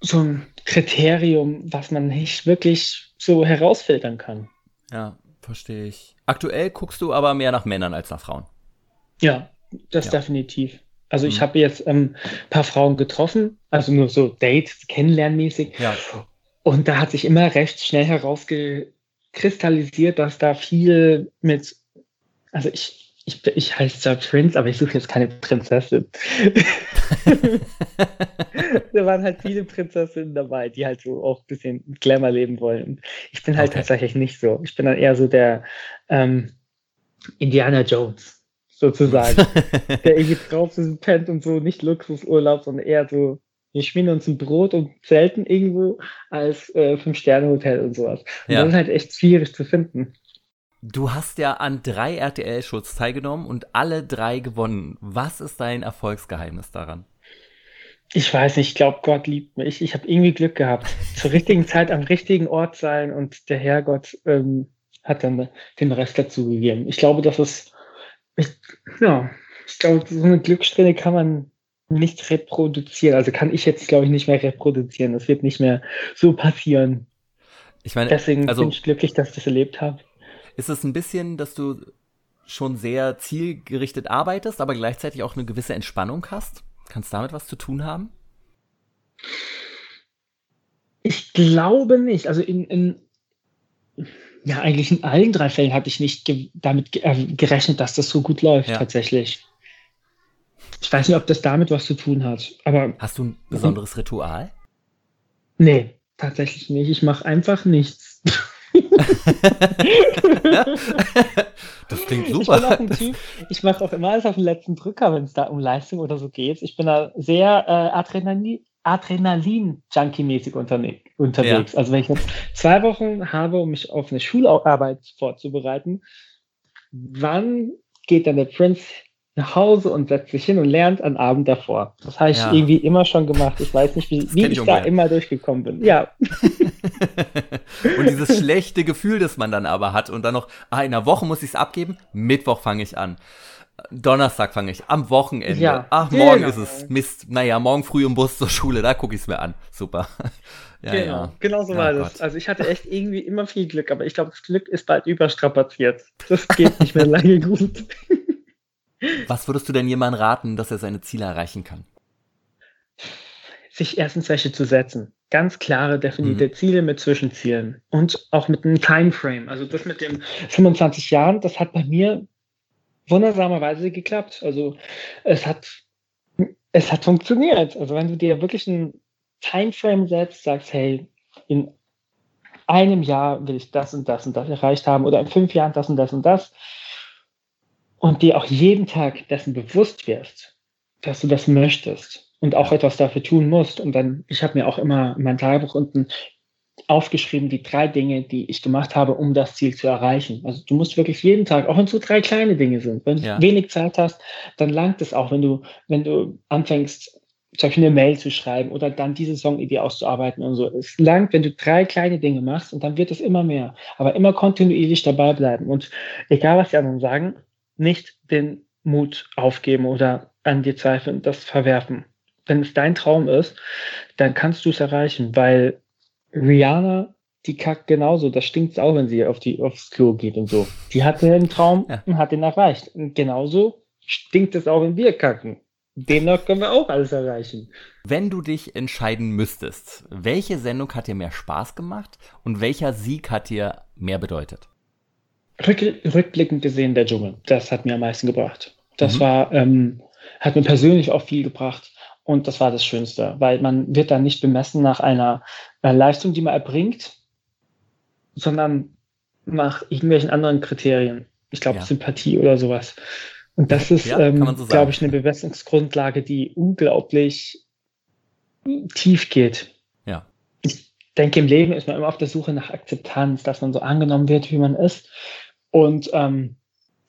so ein Kriterium, was man nicht wirklich so herausfiltern kann. Ja, verstehe ich. Aktuell guckst du aber mehr nach Männern als nach Frauen. Ja, das ja. definitiv. Also ich mhm. habe jetzt ähm, ein paar Frauen getroffen, also nur so Dates, kennenlernmäßig. Ja. Und da hat sich immer recht schnell herausgekristallisiert, dass da viel mit, also ich, ich, ich heiße zwar Prince, aber ich suche jetzt keine Prinzessin. da waren halt viele Prinzessinnen dabei, die halt so auch ein bisschen Glamour leben wollen. Ich bin halt okay. tatsächlich nicht so. Ich bin dann eher so der ähm, Indiana Jones, sozusagen. der irgendwie drauf ist, pennt und so, nicht Luxusurlaub, sondern eher so, wir schmieren uns ein Brot und zelten irgendwo als äh, Fünf-Sterne-Hotel und sowas. Und ja. das ist halt echt schwierig zu finden. Du hast ja an drei RTL-Shows teilgenommen und alle drei gewonnen. Was ist dein Erfolgsgeheimnis daran? Ich weiß nicht, ich glaube, Gott liebt mich. Ich habe irgendwie Glück gehabt. Zur richtigen Zeit am richtigen Ort sein und der Herrgott ähm, hat dann den Rest dazu gegeben. Ich glaube, dass es, ich, ja, ich glaube, so eine Glückssträhne kann man nicht reproduzieren. Also kann ich jetzt, glaube ich, nicht mehr reproduzieren. Das wird nicht mehr so passieren. Ich meine, deswegen also, bin ich glücklich, dass ich das erlebt habe. Ist es ein bisschen, dass du schon sehr zielgerichtet arbeitest, aber gleichzeitig auch eine gewisse Entspannung hast? Kann es damit was zu tun haben? Ich glaube nicht. Also in, in ja, eigentlich in allen drei Fällen hatte ich nicht ge damit ge äh, gerechnet, dass das so gut läuft, ja. tatsächlich. Ich weiß nicht, ob das damit was zu tun hat. Aber Hast du ein besonderes Ritual? Nee, tatsächlich nicht. Ich mache einfach nichts. das klingt super. Ich bin auch ein Typ, ich mache auch immer alles auf den letzten Drücker, wenn es da um Leistung oder so geht. Ich bin da sehr äh, Adrenalin, Adrenalin-Junkie-mäßig unterwegs. Ja. Also wenn ich jetzt zwei Wochen habe, um mich auf eine Schularbeit vorzubereiten, wann geht dann der Prince nach Hause und setzt sich hin und lernt am Abend davor. Das habe ich ja. irgendwie immer schon gemacht. Ich weiß nicht, wie, wie ich, ich da immer durchgekommen bin. Ja. und dieses schlechte Gefühl, das man dann aber hat und dann noch, ah, in einer Woche muss ich es abgeben, Mittwoch fange ich an. Donnerstag fange ich, am Wochenende. Ja, Ach, morgen genau. ist es. Mist. Naja, morgen früh im Bus zur Schule, da gucke ich es mir an. Super. Ja, genau, ja. genau so war oh das. Also ich hatte echt irgendwie immer viel Glück, aber ich glaube, das Glück ist bald überstrapaziert. Das geht nicht mehr lange gut. Was würdest du denn jemandem raten, dass er seine Ziele erreichen kann? Sich erstens welche zu setzen. ganz klare, definierte mhm. Ziele mit Zwischenzielen und auch mit einem Timeframe. Also das mit den 25 Jahren, das hat bei mir wundersamerweise geklappt. Also es hat, es hat funktioniert. Also wenn du dir wirklich einen Timeframe setzt, sagst, hey, in einem Jahr will ich das und das und das erreicht haben oder in fünf Jahren das und das und das und dir auch jeden Tag dessen bewusst wirst, dass du das möchtest und auch etwas dafür tun musst. Und dann, ich habe mir auch immer in meinem Tagebuch unten aufgeschrieben, die drei Dinge, die ich gemacht habe, um das Ziel zu erreichen. Also du musst wirklich jeden Tag, auch wenn es so drei kleine Dinge sind, wenn ja. du wenig Zeit hast, dann langt es auch, wenn du, wenn du anfängst, zum Beispiel eine Mail zu schreiben oder dann diese Songidee auszuarbeiten und so. Es langt, wenn du drei kleine Dinge machst und dann wird es immer mehr. Aber immer kontinuierlich dabei bleiben. Und egal, was die anderen sagen, nicht den Mut aufgeben oder an dir zweifeln, das verwerfen. Wenn es dein Traum ist, dann kannst du es erreichen, weil Rihanna, die kackt genauso. Das stinkt auch, wenn sie auf die, aufs Klo geht und so. Die hatte einen Traum ja. und hat ihn erreicht. Und genauso stinkt es auch, wenn wir kacken. Demnach können wir auch alles erreichen. Wenn du dich entscheiden müsstest, welche Sendung hat dir mehr Spaß gemacht und welcher Sieg hat dir mehr bedeutet? Rück, rückblickend gesehen, der Dschungel, das hat mir am meisten gebracht. Das mhm. war, ähm, hat mir persönlich auch viel gebracht und das war das Schönste, weil man wird dann nicht bemessen nach einer äh, Leistung, die man erbringt, sondern nach irgendwelchen anderen Kriterien. Ich glaube, ja. Sympathie oder sowas. Und das ist, ja, ähm, so glaube ich, eine Bewässerungsgrundlage, die unglaublich tief geht. Ja. Ich denke, im Leben ist man immer auf der Suche nach Akzeptanz, dass man so angenommen wird, wie man ist. Und ähm,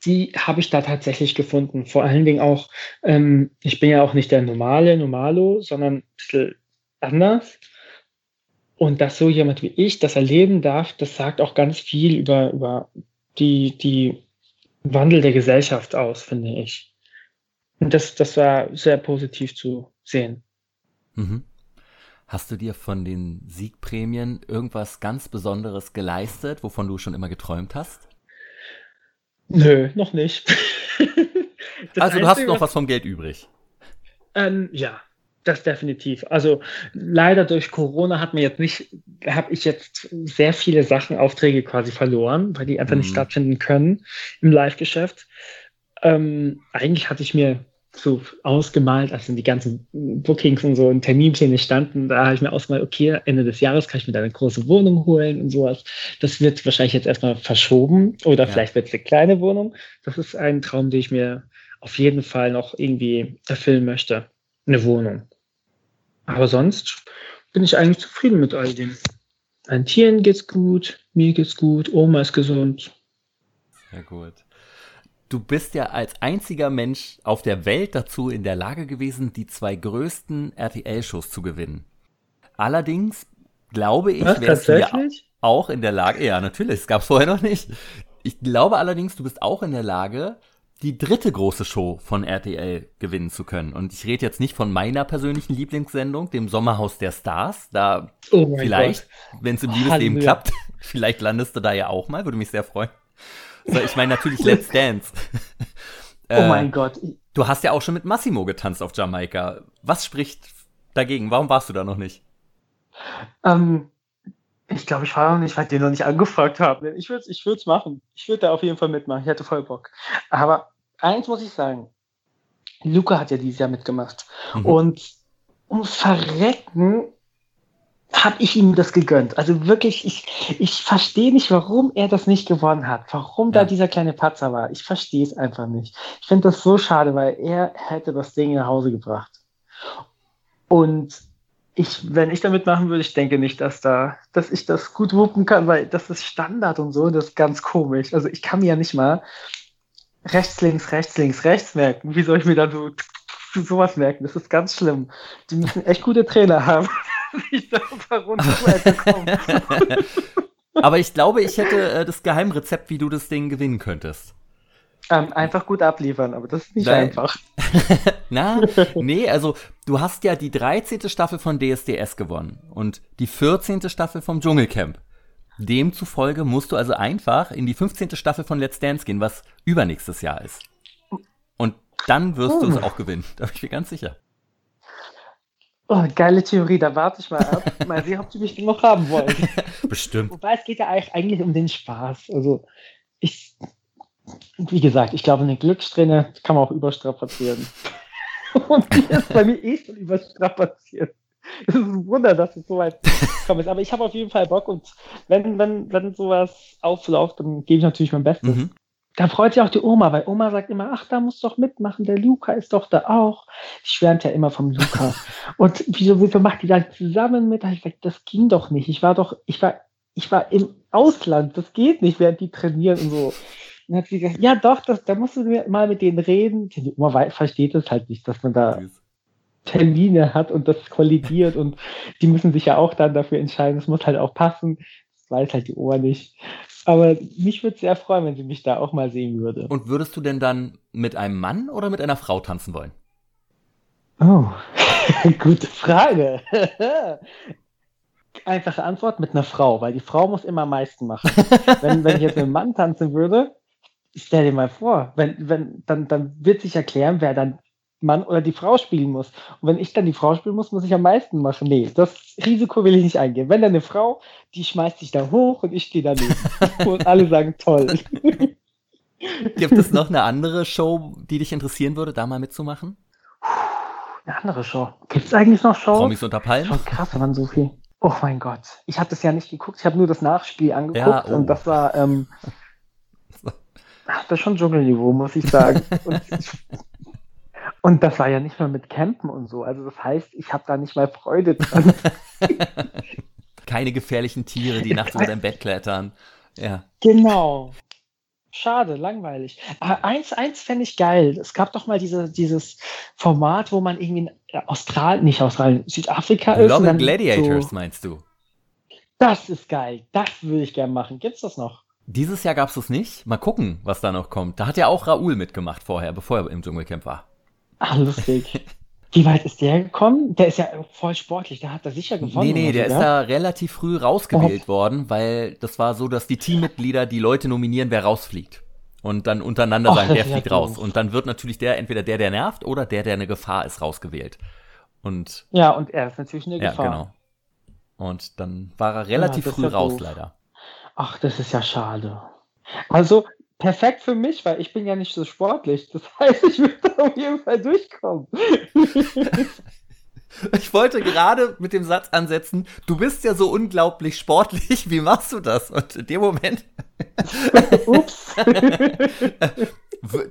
die habe ich da tatsächlich gefunden. Vor allen Dingen auch, ähm, ich bin ja auch nicht der normale Normalo, sondern ein bisschen anders. Und dass so jemand wie ich das erleben darf, das sagt auch ganz viel über, über die, die Wandel der Gesellschaft aus, finde ich. Und das, das war sehr positiv zu sehen. Mhm. Hast du dir von den Siegprämien irgendwas ganz Besonderes geleistet, wovon du schon immer geträumt hast? Nö, noch nicht. also du hast noch was vom Geld übrig. Ähm, ja, das definitiv. Also leider durch Corona hat mir jetzt nicht, habe ich jetzt sehr viele Sachen, Aufträge quasi verloren, weil die einfach mhm. nicht stattfinden können im Live-Geschäft. Ähm, eigentlich hatte ich mir so ausgemalt, als die ganzen Bookings und so in Terminpläne standen, da habe ich mir ausgemalt, okay, Ende des Jahres kann ich mir da eine große Wohnung holen und sowas. Das wird wahrscheinlich jetzt erstmal verschoben oder ja. vielleicht wird es eine kleine Wohnung. Das ist ein Traum, den ich mir auf jeden Fall noch irgendwie erfüllen möchte. Eine Wohnung. Aber sonst bin ich eigentlich zufrieden mit all dem. An Tieren geht's gut, mir geht's gut, Oma ist gesund. Sehr gut du bist ja als einziger Mensch auf der Welt dazu in der Lage gewesen, die zwei größten RTL-Shows zu gewinnen. Allerdings glaube ich, wärst du ja auch in der Lage, ja natürlich, es gab es vorher noch nicht. Ich glaube allerdings, du bist auch in der Lage, die dritte große Show von RTL gewinnen zu können. Und ich rede jetzt nicht von meiner persönlichen Lieblingssendung, dem Sommerhaus der Stars. Da oh vielleicht, wenn es im Liebesleben klappt, vielleicht landest du da ja auch mal, würde mich sehr freuen. So, ich meine natürlich Let's Dance. oh mein äh, Gott. Du hast ja auch schon mit Massimo getanzt auf Jamaika. Was spricht dagegen? Warum warst du da noch nicht? Ähm, ich glaube, ich war noch nicht, weil ich den noch nicht angefragt habe. Ich würde es ich würd's machen. Ich würde da auf jeden Fall mitmachen. Ich hätte voll Bock. Aber eins muss ich sagen. Luca hat ja dieses Jahr mitgemacht. Mhm. Und ums Verrecken habe ich ihm das gegönnt. Also wirklich, ich, ich verstehe nicht, warum er das nicht gewonnen hat. Warum ja. da dieser kleine Patzer war. Ich verstehe es einfach nicht. Ich finde das so schade, weil er hätte das Ding nach Hause gebracht. Und ich, wenn ich damit machen würde, ich denke nicht, dass da, dass ich das gut wuppen kann, weil das ist Standard und so, das ist ganz komisch. Also ich kann mir ja nicht mal rechts, links, rechts, links, rechts merken. Wie soll ich mir dann so sowas merken? Das ist ganz schlimm. Die müssen echt gute Trainer haben. ich da Aber ich glaube, ich hätte äh, das Geheimrezept, wie du das Ding gewinnen könntest. Ähm, einfach gut abliefern, aber das ist nicht Nein. einfach. Na, nee, also du hast ja die 13. Staffel von DSDS gewonnen und die 14. Staffel vom Dschungelcamp. Demzufolge musst du also einfach in die 15. Staffel von Let's Dance gehen, was übernächstes Jahr ist. Und dann wirst oh. du es auch gewinnen, da bin ich mir ganz sicher. Oh, geile Theorie, da warte ich mal ab. mal sehen, ob die mich noch haben wollen. Bestimmt. Wobei es geht ja eigentlich um den Spaß. Also ich, wie gesagt, ich glaube, eine Glückssträhne kann man auch überstrapazieren. Und die ist bei mir eh schon überstrapaziert. Es ist ein Wunder, dass es so weit gekommen ist. Aber ich habe auf jeden Fall Bock und wenn, wenn, wenn sowas aufläuft, dann gebe ich natürlich mein Bestes. Mhm. Da freut sich auch die Oma, weil Oma sagt immer, ach, da musst du doch mitmachen, der Luca ist doch da auch. Die schwärmt ja immer vom Luca. und wieso, wieso macht die da zusammen mit? Da ich gesagt, das ging doch nicht. Ich war doch, ich war, ich war im Ausland, das geht nicht, während die trainieren und so. Und hat sie gesagt, ja doch, das, da musst du mal mit denen reden. Die Oma versteht es halt nicht, dass man da Termine hat und das kollidiert und die müssen sich ja auch dann dafür entscheiden. Das muss halt auch passen. Das weiß halt die Oma nicht. Aber mich würde sehr freuen, wenn sie mich da auch mal sehen würde. Und würdest du denn dann mit einem Mann oder mit einer Frau tanzen wollen? Oh, gute Frage. Einfache Antwort mit einer Frau, weil die Frau muss immer am meisten machen. wenn, wenn ich jetzt mit einem Mann tanzen würde, stell dir mal vor, wenn, wenn, dann, dann wird sich erklären, wer dann Mann oder die Frau spielen muss. Und wenn ich dann die Frau spielen muss, muss ich am meisten machen. Nee, das Risiko will ich nicht eingehen. Wenn dann eine Frau, die schmeißt sich da hoch und ich stehe daneben. und alle sagen toll. Gibt es noch eine andere Show, die dich interessieren würde, da mal mitzumachen? Eine andere Show. Gibt es eigentlich noch Shows? Promis unter Palmen? Schon krass, wenn man so viel. Oh mein Gott. Ich habe das ja nicht geguckt. Ich habe nur das Nachspiel angeguckt ja, oh. und das war ähm, das ist schon Dschungelniveau, muss ich sagen. Und ich und das war ja nicht mal mit Campen und so. Also das heißt, ich habe da nicht mal Freude dran. Keine gefährlichen Tiere, die nachts unter dein Bett klettern. Ja. Genau. Schade, langweilig. Aber eins, eins fände ich geil. Es gab doch mal diese, dieses Format, wo man irgendwie in Australien, nicht Australien, Südafrika ist. Love Gladiators so, meinst du? Das ist geil. Das würde ich gerne machen. Gibt's das noch? Dieses Jahr gab es das nicht. Mal gucken, was da noch kommt. Da hat ja auch Raoul mitgemacht vorher, bevor er im Dschungelcamp war. Ah, lustig. Wie weit ist der gekommen? Der ist ja voll sportlich, der hat da sicher gewonnen. Nee, nee, der ist da relativ früh rausgewählt oh. worden, weil das war so, dass die Teammitglieder die Leute nominieren, wer rausfliegt. Und dann untereinander Och, sagen, wer fliegt raus. Und dann wird natürlich der, entweder der, der nervt, oder der, der eine Gefahr ist, rausgewählt. Und. Ja, und er ist natürlich eine Gefahr. Ja, genau. Und dann war er relativ ja, früh raus, doof. leider. Ach, das ist ja schade. Also, perfekt für mich, weil ich bin ja nicht so sportlich. Das heißt, ich würde auf jeden Fall durchkommen. Ich wollte gerade mit dem Satz ansetzen, du bist ja so unglaublich sportlich, wie machst du das? Und in dem Moment. Ups.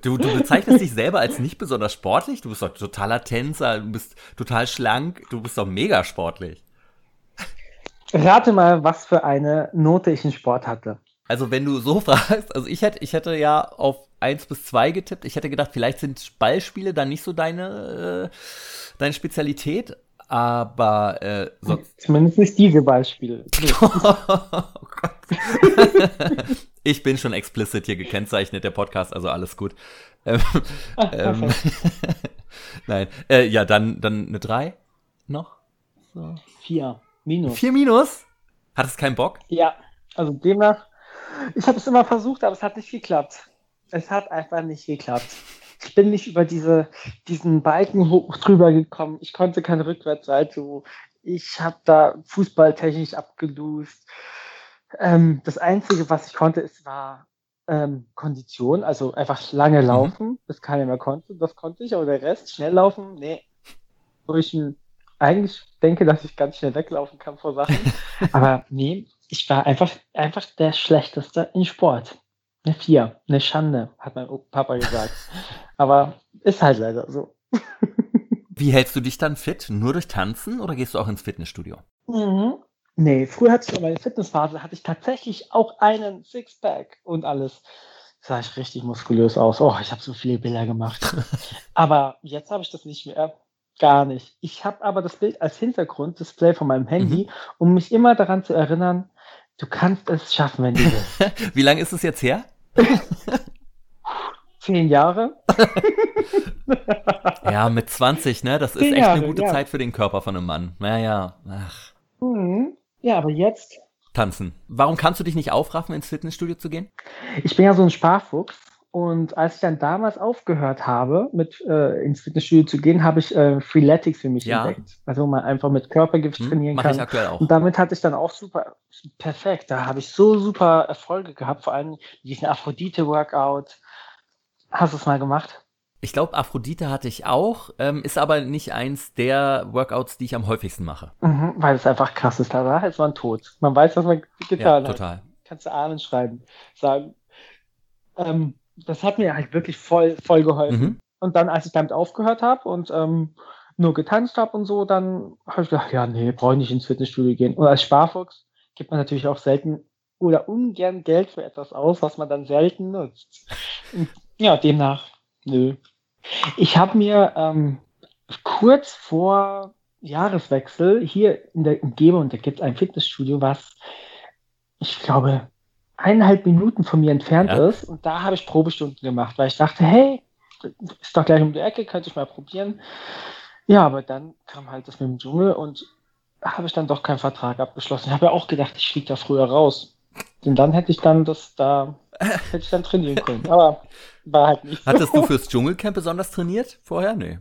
Du, du bezeichnest dich selber als nicht besonders sportlich, du bist doch totaler Tänzer, du bist total schlank, du bist doch mega sportlich. Rate mal, was für eine Note ich in Sport hatte. Also wenn du so fragst, also ich hätte, ich hätte ja auf 1 bis 2 getippt. Ich hätte gedacht, vielleicht sind Ballspiele dann nicht so deine, äh, deine Spezialität, aber äh, sonst. Zumindest nicht diese Ballspiele. oh ich bin schon explicit hier gekennzeichnet, der Podcast, also alles gut. Ähm, Ach, ähm, Nein. Äh, ja, dann, dann eine 3 noch? So. 4 minus. 4 minus? Hat es keinen Bock? Ja, also demnach ich habe es immer versucht, aber es hat nicht geklappt. Es hat einfach nicht geklappt. Ich bin nicht über diese, diesen Balken hoch drüber gekommen. Ich konnte keine Rückwärtsseite. Ich habe da fußballtechnisch abgelust. Ähm, das Einzige, was ich konnte, es war ähm, Kondition, also einfach lange mhm. laufen, mhm. das keiner mehr konnte. Das konnte ich, aber der Rest, schnell laufen, nee. Wo ich eigentlich denke, dass ich ganz schnell weglaufen kann vor Sachen. aber nee, ich war einfach, einfach der Schlechteste in Sport. Eine Vier, eine Schande, hat mein Papa gesagt. Aber ist halt leider so. Wie hältst du dich dann fit? Nur durch Tanzen oder gehst du auch ins Fitnessstudio? Mhm. Nee, früher hatte ich in meiner Fitnessphase hatte ich tatsächlich auch einen Sixpack und alles. Sah ich richtig muskulös aus. Oh, ich habe so viele Bilder gemacht. aber jetzt habe ich das nicht mehr. Gar nicht. Ich habe aber das Bild als Hintergrunddisplay von meinem Handy, mhm. um mich immer daran zu erinnern, Du kannst es schaffen, wenn du willst. Wie lange ist es jetzt her? Zehn Jahre. ja, mit 20, ne? Das Zehn ist echt Jahre, eine gute ja. Zeit für den Körper von einem Mann. Naja, ach. Mhm. Ja, aber jetzt. Tanzen. Warum kannst du dich nicht aufraffen, ins Fitnessstudio zu gehen? Ich bin ja so ein Sparfuchs Und als ich dann damals aufgehört habe, mit äh, ins Fitnessstudio zu gehen, habe ich äh, Freeletics für mich ja. entdeckt. Also wo man einfach mit Körpergewicht hm, trainieren kann. Ich aktuell auch. Und damit hatte ich dann auch super, perfekt. Da habe ich so super Erfolge gehabt, vor allem diesen Aphrodite-Workout. Hast du es mal gemacht? Ich glaube, Aphrodite hatte ich auch, ähm, ist aber nicht eins der Workouts, die ich am häufigsten mache. Mhm, weil es einfach krass ist. Da ist man tot. Man weiß, was man getan ja, hat. Total. Kannst du Ahnen schreiben, sagen. Ähm, das hat mir halt wirklich voll, voll geholfen. Mhm. Und dann, als ich damit aufgehört habe und ähm, nur getanzt habe und so, dann habe ich gedacht, ja, nee, brauche ich nicht ins Fitnessstudio gehen. Und als Sparfuchs gibt man natürlich auch selten oder ungern Geld für etwas aus, was man dann selten nutzt. ja, demnach, nö. Ich habe mir ähm, kurz vor Jahreswechsel hier in der Umgebung, da gibt es ein Fitnessstudio, was ich glaube eineinhalb Minuten von mir entfernt ja. ist. Und da habe ich Probestunden gemacht, weil ich dachte, hey, ist doch gleich um die Ecke, könnte ich mal probieren. Ja, aber dann kam halt das mit dem Dschungel und habe ich dann doch keinen Vertrag abgeschlossen. Ich habe ja auch gedacht, ich fliege da früher raus. Denn dann hätte ich dann das da, hätte ich dann trainieren können. Aber war halt nicht so. Hattest du fürs Dschungelcamp besonders trainiert vorher? Nee.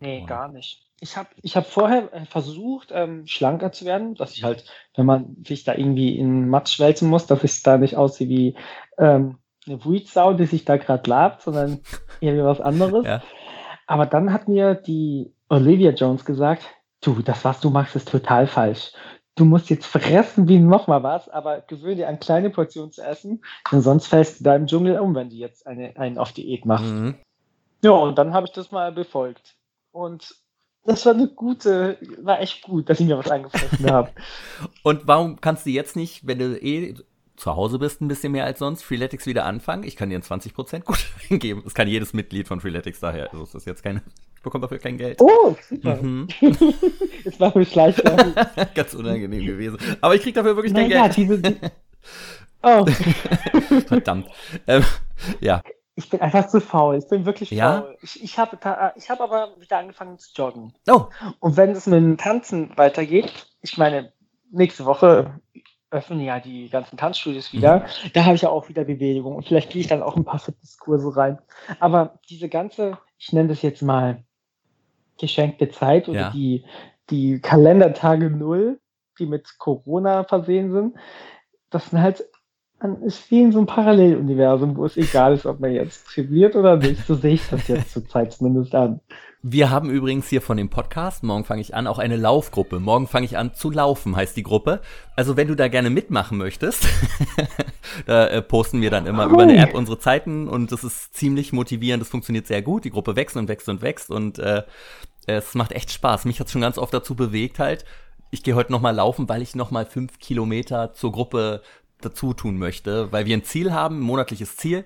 Nee, oh. gar nicht. Ich habe ich hab vorher äh, versucht, ähm, schlanker zu werden, dass ich halt, wenn man sich da irgendwie in Matsch schwälzen muss, dass ich da nicht aussehe wie ähm, eine Wuitsau, die sich da gerade labt, sondern eher wie was anderes. Ja. Aber dann hat mir die Olivia Jones gesagt, du, das, was du machst, ist total falsch du musst jetzt fressen wie noch mal was, aber gewöhne dir an kleine Portionen zu essen, denn sonst fällst du da im Dschungel um, wenn du jetzt eine, einen auf Diät machst. Mhm. Ja, und dann habe ich das mal befolgt. Und das war eine gute, war echt gut, dass ich mir was angefressen habe. und warum kannst du jetzt nicht, wenn du eh zu Hause bist, ein bisschen mehr als sonst, Freeletics wieder anfangen? Ich kann dir einen 20% gut geben. Das kann jedes Mitglied von Freeletics daher. Also ist das jetzt keine bekomme dafür kein Geld. Oh, super. Mhm. Jetzt war mir schleichwerbung. Ganz unangenehm gewesen. Aber ich krieg dafür wirklich kein naja, Geld. Diese, die... Oh. Verdammt. Ähm, ja. Ich bin einfach zu faul. Ich bin wirklich ja? faul. Ich, ich habe ich hab aber wieder angefangen zu joggen. Oh. Und wenn es mit dem Tanzen weitergeht, ich meine, nächste Woche öffnen ja die ganzen Tanzstudios wieder. Mhm. Da habe ich ja auch wieder Bewegung und vielleicht gehe ich dann auch ein paar Fitnesskurse rein. Aber diese ganze, ich nenne das jetzt mal geschenkte Zeit oder ja. die, die Kalendertage Null, die mit Corona versehen sind, das sind halt ist wie in so einem Paralleluniversum, wo es egal ist, ob man jetzt trainiert oder nicht. So sehe ich das jetzt zurzeit zumindest an. Wir haben übrigens hier von dem Podcast, morgen fange ich an, auch eine Laufgruppe. Morgen fange ich an zu laufen, heißt die Gruppe. Also wenn du da gerne mitmachen möchtest, da äh, posten wir dann immer oh. über eine App unsere Zeiten und das ist ziemlich motivierend, das funktioniert sehr gut. Die Gruppe wächst und wächst und wächst und äh, es macht echt Spaß. Mich hat schon ganz oft dazu bewegt halt. Ich gehe heute noch mal laufen, weil ich noch mal fünf Kilometer zur Gruppe dazu tun möchte, weil wir ein Ziel haben, ein monatliches Ziel.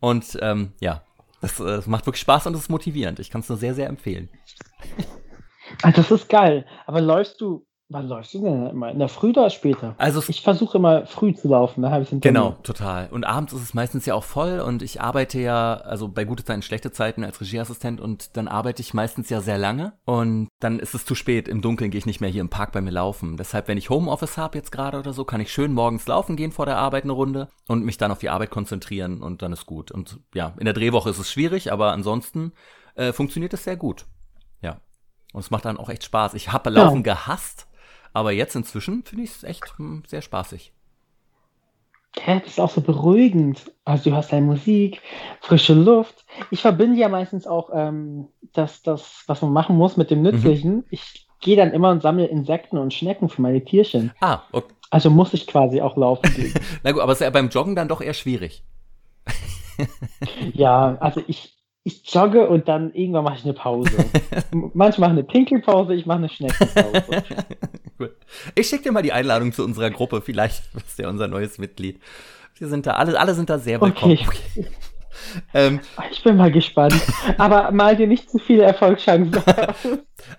Und ähm, ja, das, äh, das macht wirklich Spaß und es ist motivierend. Ich kann es nur sehr, sehr empfehlen. Ah, das ist geil. Aber läufst du Wann läufst du denn immer? In der Früh oder später? Also ich versuche immer früh zu laufen, da habe ich Genau, total. Und abends ist es meistens ja auch voll und ich arbeite ja, also bei gute Zeiten, schlechte Zeiten als Regieassistent und dann arbeite ich meistens ja sehr lange und dann ist es zu spät. Im Dunkeln gehe ich nicht mehr hier im Park bei mir laufen. Deshalb, wenn ich Homeoffice habe jetzt gerade oder so, kann ich schön morgens laufen gehen vor der Arbeit eine Runde und mich dann auf die Arbeit konzentrieren und dann ist gut. Und ja, in der Drehwoche ist es schwierig, aber ansonsten äh, funktioniert es sehr gut. Ja. Und es macht dann auch echt Spaß. Ich habe Laufen ja. gehasst aber jetzt inzwischen finde ich es echt hm, sehr spaßig. Ja, das ist auch so beruhigend. Also du hast deine Musik, frische Luft. Ich verbinde ja meistens auch ähm, das, das, was man machen muss mit dem mhm. Nützlichen. Mhm. Ich gehe dann immer und sammle Insekten und Schnecken für meine Tierchen. Ah, okay. Also muss ich quasi auch laufen gehen. Na gut, aber es ist ja beim Joggen dann doch eher schwierig. ja, also ich, ich jogge und dann irgendwann mache ich eine Pause. Manchmal eine Pinkelpause, ich mache eine Schneckenpause. cool. Ich schicke dir mal die Einladung zu unserer Gruppe, vielleicht bist du ja unser neues Mitglied. Wir sind da, alle, alle sind da sehr willkommen. Okay. okay. Ähm, ich bin mal gespannt. Aber mal dir nicht zu viele Erfolgschancen.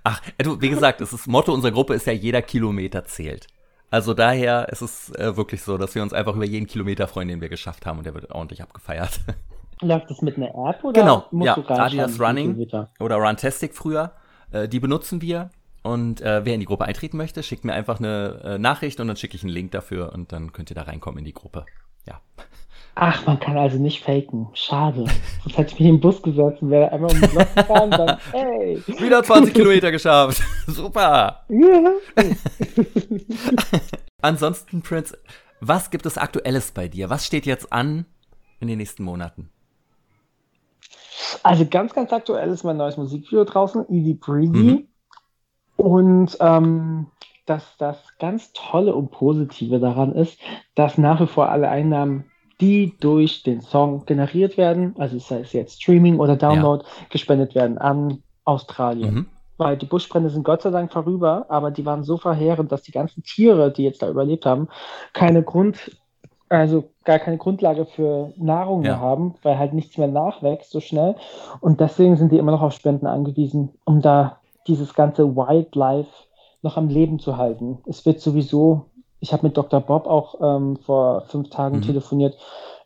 Ach, du, wie gesagt, das, ist, Motto unserer Gruppe ist ja, jeder Kilometer zählt. Also daher ist es äh, wirklich so, dass wir uns einfach über jeden Kilometer freuen, den wir geschafft haben und der wird ordentlich abgefeiert. Läuft das mit einer App oder? Genau, ja, Adidas Running oder Runtastic früher. Äh, die benutzen wir. Und äh, wer in die Gruppe eintreten möchte, schickt mir einfach eine äh, Nachricht und dann schicke ich einen Link dafür und dann könnt ihr da reinkommen in die Gruppe. Ja. Ach, man kann also nicht faken. Schade. Sonst hätte ich mich im Bus gesetzt und wäre einmal um den Block gefahren und dann, hey. Wieder 20 Kilometer geschafft. Super. Ansonsten, Prince, was gibt es Aktuelles bei dir? Was steht jetzt an in den nächsten Monaten? Also ganz, ganz aktuell ist mein neues Musikvideo draußen, Easy Breezy. Mhm. Und ähm, dass das ganz Tolle und Positive daran ist, dass nach wie vor alle Einnahmen, die durch den Song generiert werden, also sei es jetzt Streaming oder Download, gespendet werden an Australien. Mhm. Weil die Buschbrände sind Gott sei Dank vorüber, aber die waren so verheerend, dass die ganzen Tiere, die jetzt da überlebt haben, keine Grund, also gar keine Grundlage für Nahrung Ja. mehr haben, weil halt nichts mehr nachwächst so schnell. Und deswegen sind die immer noch auf Spenden angewiesen, um da dieses ganze Wildlife noch am Leben zu halten. Es wird sowieso, ich habe mit Dr. Bob auch ähm, vor fünf Tagen Mhm. telefoniert,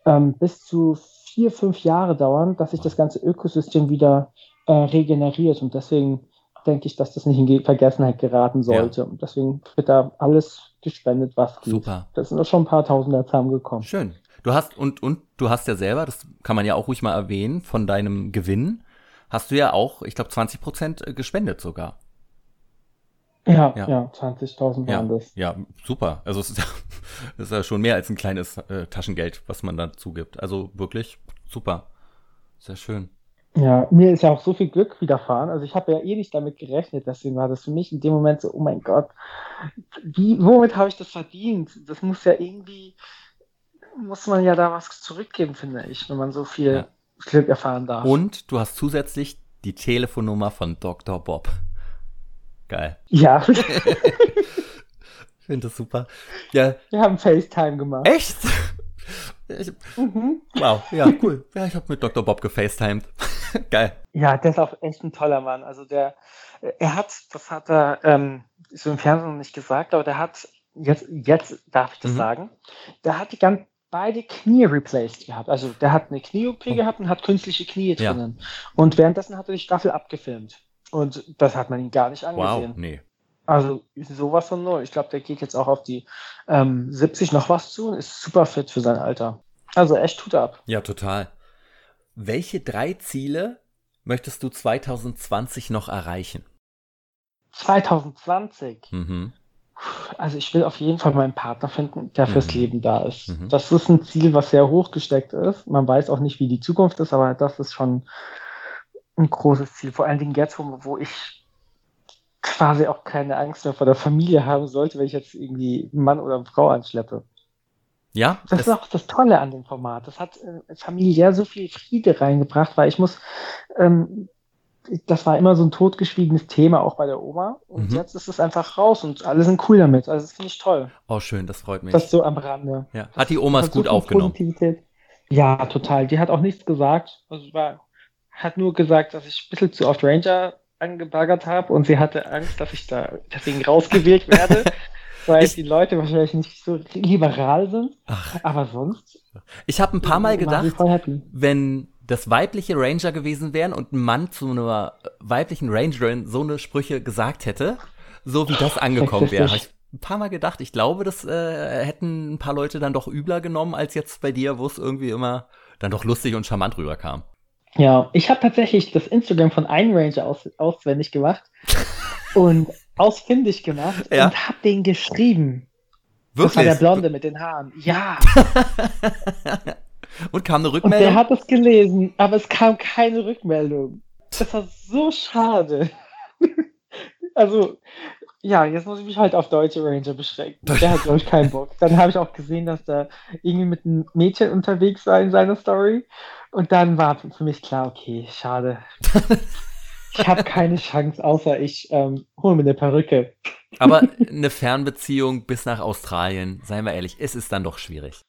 ähm, bis zu vier, fünf Jahre dauern, dass sich das ganze Ökosystem wieder äh, regeneriert. Und deswegen denke ich, dass das nicht in Ge- Vergessenheit geraten sollte. Und deswegen wird da alles gespendet, was geht. Super. Das sind doch schon ein paar Tausender zusammengekommen. Schön. Du hast, und, und du hast ja selber, das kann man ja auch ruhig mal erwähnen, von deinem Gewinn hast du ja auch, ich glaube, 20 Prozent gespendet sogar. Ja, Ja. ja, 20.000 Ja, waren das. ja, super. Also es ist ja, es ist ja schon mehr als ein kleines äh, Taschengeld, was man dazu gibt. Also wirklich super. Sehr schön. Ja, mir ist ja auch so viel Glück widerfahren. Also ich habe ja eh nicht damit gerechnet, deswegen war das für mich in dem Moment so, oh mein Gott, wie, womit habe ich das verdient? Das muss ja irgendwie, muss man ja da was zurückgeben, finde ich, wenn man so viel Ja. Glück erfahren darf. Und du hast zusätzlich die Telefonnummer von Dr. Bob. Geil. Ja, Ich finde das super. Ja, wir haben FaceTime gemacht. echt? Ich, Mhm. wow, ja, cool. Ja, ich habe mit Dr. Bob gefacetimed. Geil. Ja, der ist auch echt ein toller Mann. Also der, er hat, das hat er ähm, so im Fernsehen noch nicht gesagt, aber der hat, jetzt, jetzt darf ich das Mhm. sagen, der hat die ganz beide Knie replaced gehabt. Also der hat eine Knie-OP gehabt und hat künstliche Knie Ja. drinnen. Und währenddessen hat er die Staffel abgefilmt. Und das hat man ihm gar nicht Wow, angesehen. nee. Also sowas von null. Ich glaube, der geht jetzt auch auf die ähm, 70 noch was zu und ist super fit für sein Alter. Also echt tut ab. Ja, total. Welche drei Ziele möchtest du 2020 noch erreichen? 2020. Mhm. Also ich will auf jeden Fall meinen Partner finden, der fürs Mhm. Leben da ist. Mhm. Das ist ein Ziel, was sehr hoch gesteckt ist. Man weiß auch nicht, wie die Zukunft ist, aber das ist schon ein großes Ziel. Vor allen Dingen jetzt, wo, wo ich quasi auch keine Angst mehr vor der Familie haben sollte, wenn ich jetzt irgendwie einen Mann oder eine Frau anschleppe. Ja, Das ist auch das Tolle an dem Format. Das hat äh, familiär so viel Friede reingebracht, weil ich muss, ähm, das war immer so ein totgeschwiegenes Thema, auch bei der Oma. Und Mhm. jetzt ist es einfach raus und alle sind cool damit. Also das finde ich toll. oh schön, das freut mich. Das so am Rande. ja. Hat die Oma es gut aufgenommen? Positivität. Ja, total. Die hat auch nichts gesagt. Also war, hat nur gesagt, dass ich ein bisschen zu oft Ranger angebaggert habe und sie hatte Angst, dass ich da deswegen rausgewählt werde, weil Ich- die Leute wahrscheinlich nicht so liberal sind. Ach, Aber sonst ich habe ein paar Mal gedacht, wenn das weibliche Ranger gewesen wären und ein Mann zu einer weiblichen Rangerin so eine Sprüche gesagt hätte, so wie das angekommen wäre. Hab ich ein paar Mal gedacht, ich glaube, das äh, hätten ein paar Leute dann doch übler genommen als jetzt bei dir, wo es irgendwie immer dann doch lustig und charmant rüberkam. Ja, ich habe tatsächlich das Instagram von einem Ranger aus, auswendig gemacht und ausfindig gemacht Ja. und habe den geschrieben. Das war der Wirklich? Blonde mit den Haaren. Ja. Und kam eine Und Rückmeldung? der hat es gelesen, aber es kam keine Rückmeldung. Das war so schade. also, ja, jetzt muss ich mich halt auf deutsche Ranger beschränken. Der hat, glaube ich, keinen Bock. Dann habe ich auch gesehen, dass da irgendwie mit einem Mädchen unterwegs war in seiner Story. Und dann war für mich klar, okay, schade. Ich habe keine Chance, außer ich ähm, hole mir eine Perücke. Aber eine Fernbeziehung bis nach Australien, seien wir ehrlich, es ist dann doch schwierig.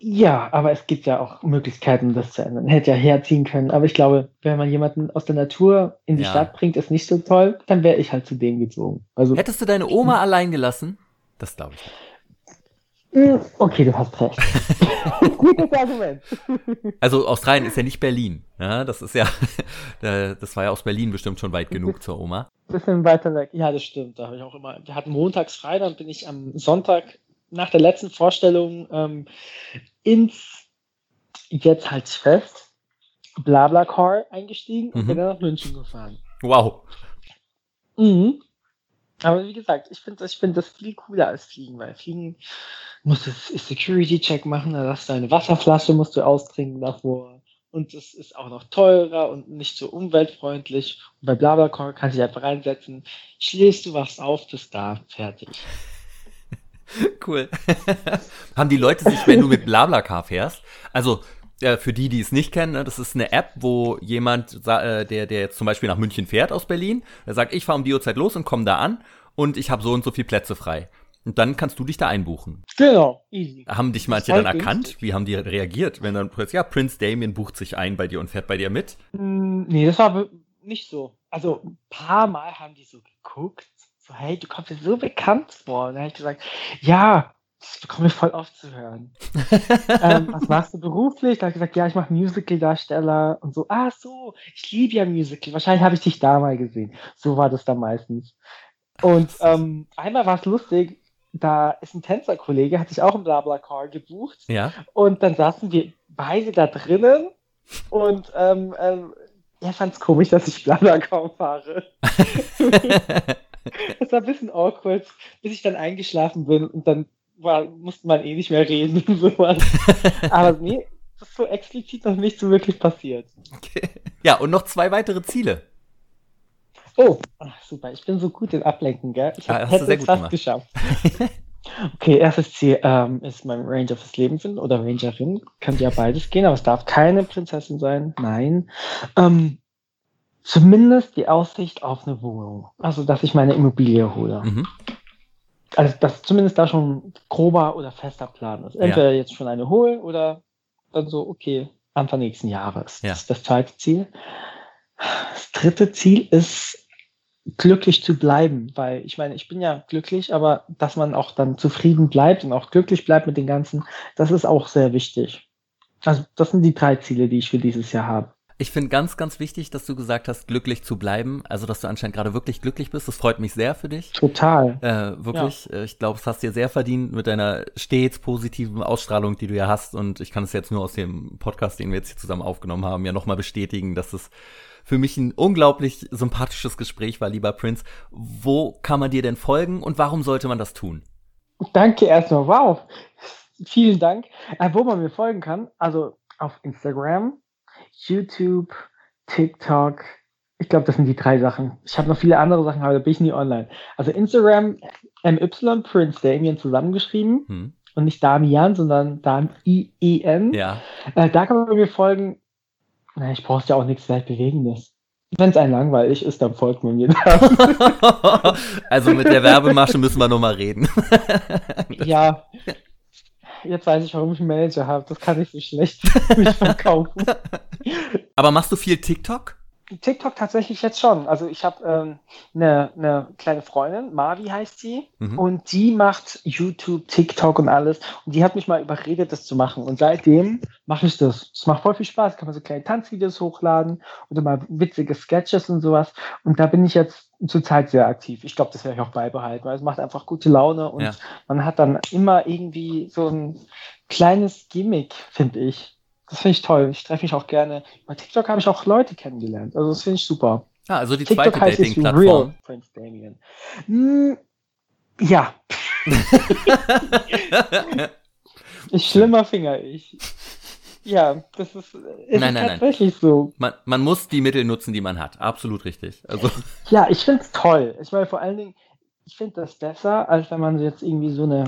Ja, aber es gibt ja auch Möglichkeiten, das zu ändern. Hätte ja herziehen können. Aber ich glaube, wenn man jemanden aus der Natur in die Ja. Stadt bringt, ist nicht so toll, dann wäre ich halt zu dem gezogen. Also, Hättest du deine Oma allein gelassen? Das glaube ich. mh, okay, du hast recht. Gutes Argument. Also Australien ist ja nicht Berlin. Ja, das ist ja, das war ja aus Berlin bestimmt schon weit genug zur Oma. Bisschen weiter weg. Ja, das stimmt. Da habe ich auch immer. Wir hatten montags frei, dann bin ich am Sonntag nach der letzten Vorstellung ähm, ins, jetzt halt fest, Blablacar eingestiegen und Mhm. bin dann nach München gefahren. Wow. Mhm. Aber wie gesagt, ich finde das, ich find das viel cooler als Fliegen, weil Fliegen musst du Security-Check machen, da hast du eine Wasserflasche, musst du austrinken davor. Und es ist auch noch teurer und nicht so umweltfreundlich. Und bei Blablacar kannst du dich einfach reinsetzen, schläfst du, wachst auf, bist da, fertig. Cool. Haben die Leute sich, wenn du mit Blablacar fährst, also äh, für die, die es nicht kennen, ne, das ist eine App, wo jemand, äh, der, der jetzt zum Beispiel nach München fährt aus Berlin, der sagt, ich fahre um die Uhrzeit los und komme da an und ich habe so und so viele Plätze frei. Und dann kannst du dich da einbuchen. Genau, easy. Haben dich manche dann erkannt? günstig. Wie haben die reagiert? Wenn dann plötzlich, ja, Prince Damien bucht sich ein bei dir und fährt bei dir mit? Mm, Nee, das war nicht so. Also ein paar Mal haben die so geguckt, so, hey, du kommst dir so bekannt vor. Und dann habe ich gesagt, ja, das bekomme ich voll oft zu hören. ähm, was machst du beruflich? Da habe ich gesagt, ja, ich mache Musical-Darsteller und so. Ah, so, ich liebe ja Musical. Wahrscheinlich habe ich dich da mal gesehen. So war das dann meistens. Und ähm, einmal war es lustig, da ist ein Tänzerkollege, hat sich auch im Blablacar gebucht. Ja. Und dann saßen wir beide da drinnen und ähm, ähm, er fand es komisch, dass ich Blablacar fahre. Das war ein bisschen awkward, bis ich dann eingeschlafen bin und dann war, musste man eh nicht mehr reden und sowas. Aber nee, das ist so explizit noch nicht so wirklich passiert. Okay. Ja, und noch zwei weitere Ziele. Oh, ach, super, ich bin so gut im Ablenken, gell? Ich hab, du hätte es fast geschafft. Okay, erstes Ziel ähm, ist mein Ranger fürs Leben finden oder Rangerin. Könnte ja beides gehen, aber es darf keine Prinzessin sein. Nein. Ähm, zumindest die Aussicht auf eine Wohnung. Also, dass ich meine Immobilie hole. Mhm. Also, dass zumindest da schon grober oder fester Plan ist. Entweder jetzt schon eine holen oder dann so, okay, Anfang nächsten Jahres. Ja. Das ist das zweite Ziel. Das dritte Ziel ist, glücklich zu bleiben, weil ich meine, ich bin ja glücklich, aber dass man auch dann zufrieden bleibt und auch glücklich bleibt mit den Ganzen, das ist auch sehr wichtig. Also, das sind die drei Ziele, die ich für dieses Jahr habe. Ich finde ganz, ganz wichtig, dass du gesagt hast, glücklich zu bleiben. Also, dass du anscheinend gerade wirklich glücklich bist. Das freut mich sehr für dich. Total. Äh, wirklich. Äh, Ich glaube, es hast dir sehr verdient mit deiner stets positiven Ausstrahlung, die du ja hast. Und ich kann es jetzt nur aus dem Podcast, den wir jetzt hier zusammen aufgenommen haben, ja nochmal bestätigen, dass es für mich ein unglaublich sympathisches Gespräch war, lieber Prince. Wo kann man dir denn folgen und warum sollte man das tun? Danke erstmal. Wow. Vielen Dank. Äh, wo man mir folgen kann, also auf Instagram, YouTube, TikTok. Ich glaube, das sind die drei Sachen. Ich habe noch viele andere Sachen, aber da bin ich nie online. Also Instagram, MY, Prince Damien zusammengeschrieben. Hm? Und nicht Damian, sondern Dam-I-E-N. Ja. Äh, da kann man mir folgen. Na, ich brauche ja auch nichts Weltbewegendes. Wenn es einen langweilig ist, dann folgt man mir da. also mit der Werbemasche müssen wir nochmal reden. ja. Jetzt weiß ich, warum ich einen Manager habe. Das kann ich so schlecht mich verkaufen. Aber machst du viel TikTok? TikTok tatsächlich jetzt schon. Also ich habe ähm, eine, eine kleine Freundin, Mavi heißt sie, Mhm. und die macht YouTube, TikTok und alles. Und die hat mich mal überredet, das zu machen. Und seitdem mache ich das. Es macht voll viel Spaß. Kann man so kleine Tanzvideos hochladen oder mal witzige Sketches und sowas. Und da bin ich jetzt zurzeit sehr aktiv. Ich glaube, das werde ich auch beibehalten, weil es macht einfach gute Laune und Ja. man hat dann immer irgendwie so ein kleines Gimmick, finde ich. Das finde ich toll. Ich treffe mich auch gerne. Bei TikTok habe ich auch Leute kennengelernt. Also das finde ich super. Ah, also die TikTok zweite es Dating-Plattform. Prince Damien. Hm, ja, ich schlimmer Finger ich. Ja, das ist, ist Nein, nein, nein. tatsächlich so. Man, man muss die Mittel nutzen, die man hat. Absolut richtig. Also, Ja, ich finde es toll. Ich meine, vor allen Dingen, ich finde das besser, als wenn man jetzt irgendwie so eine.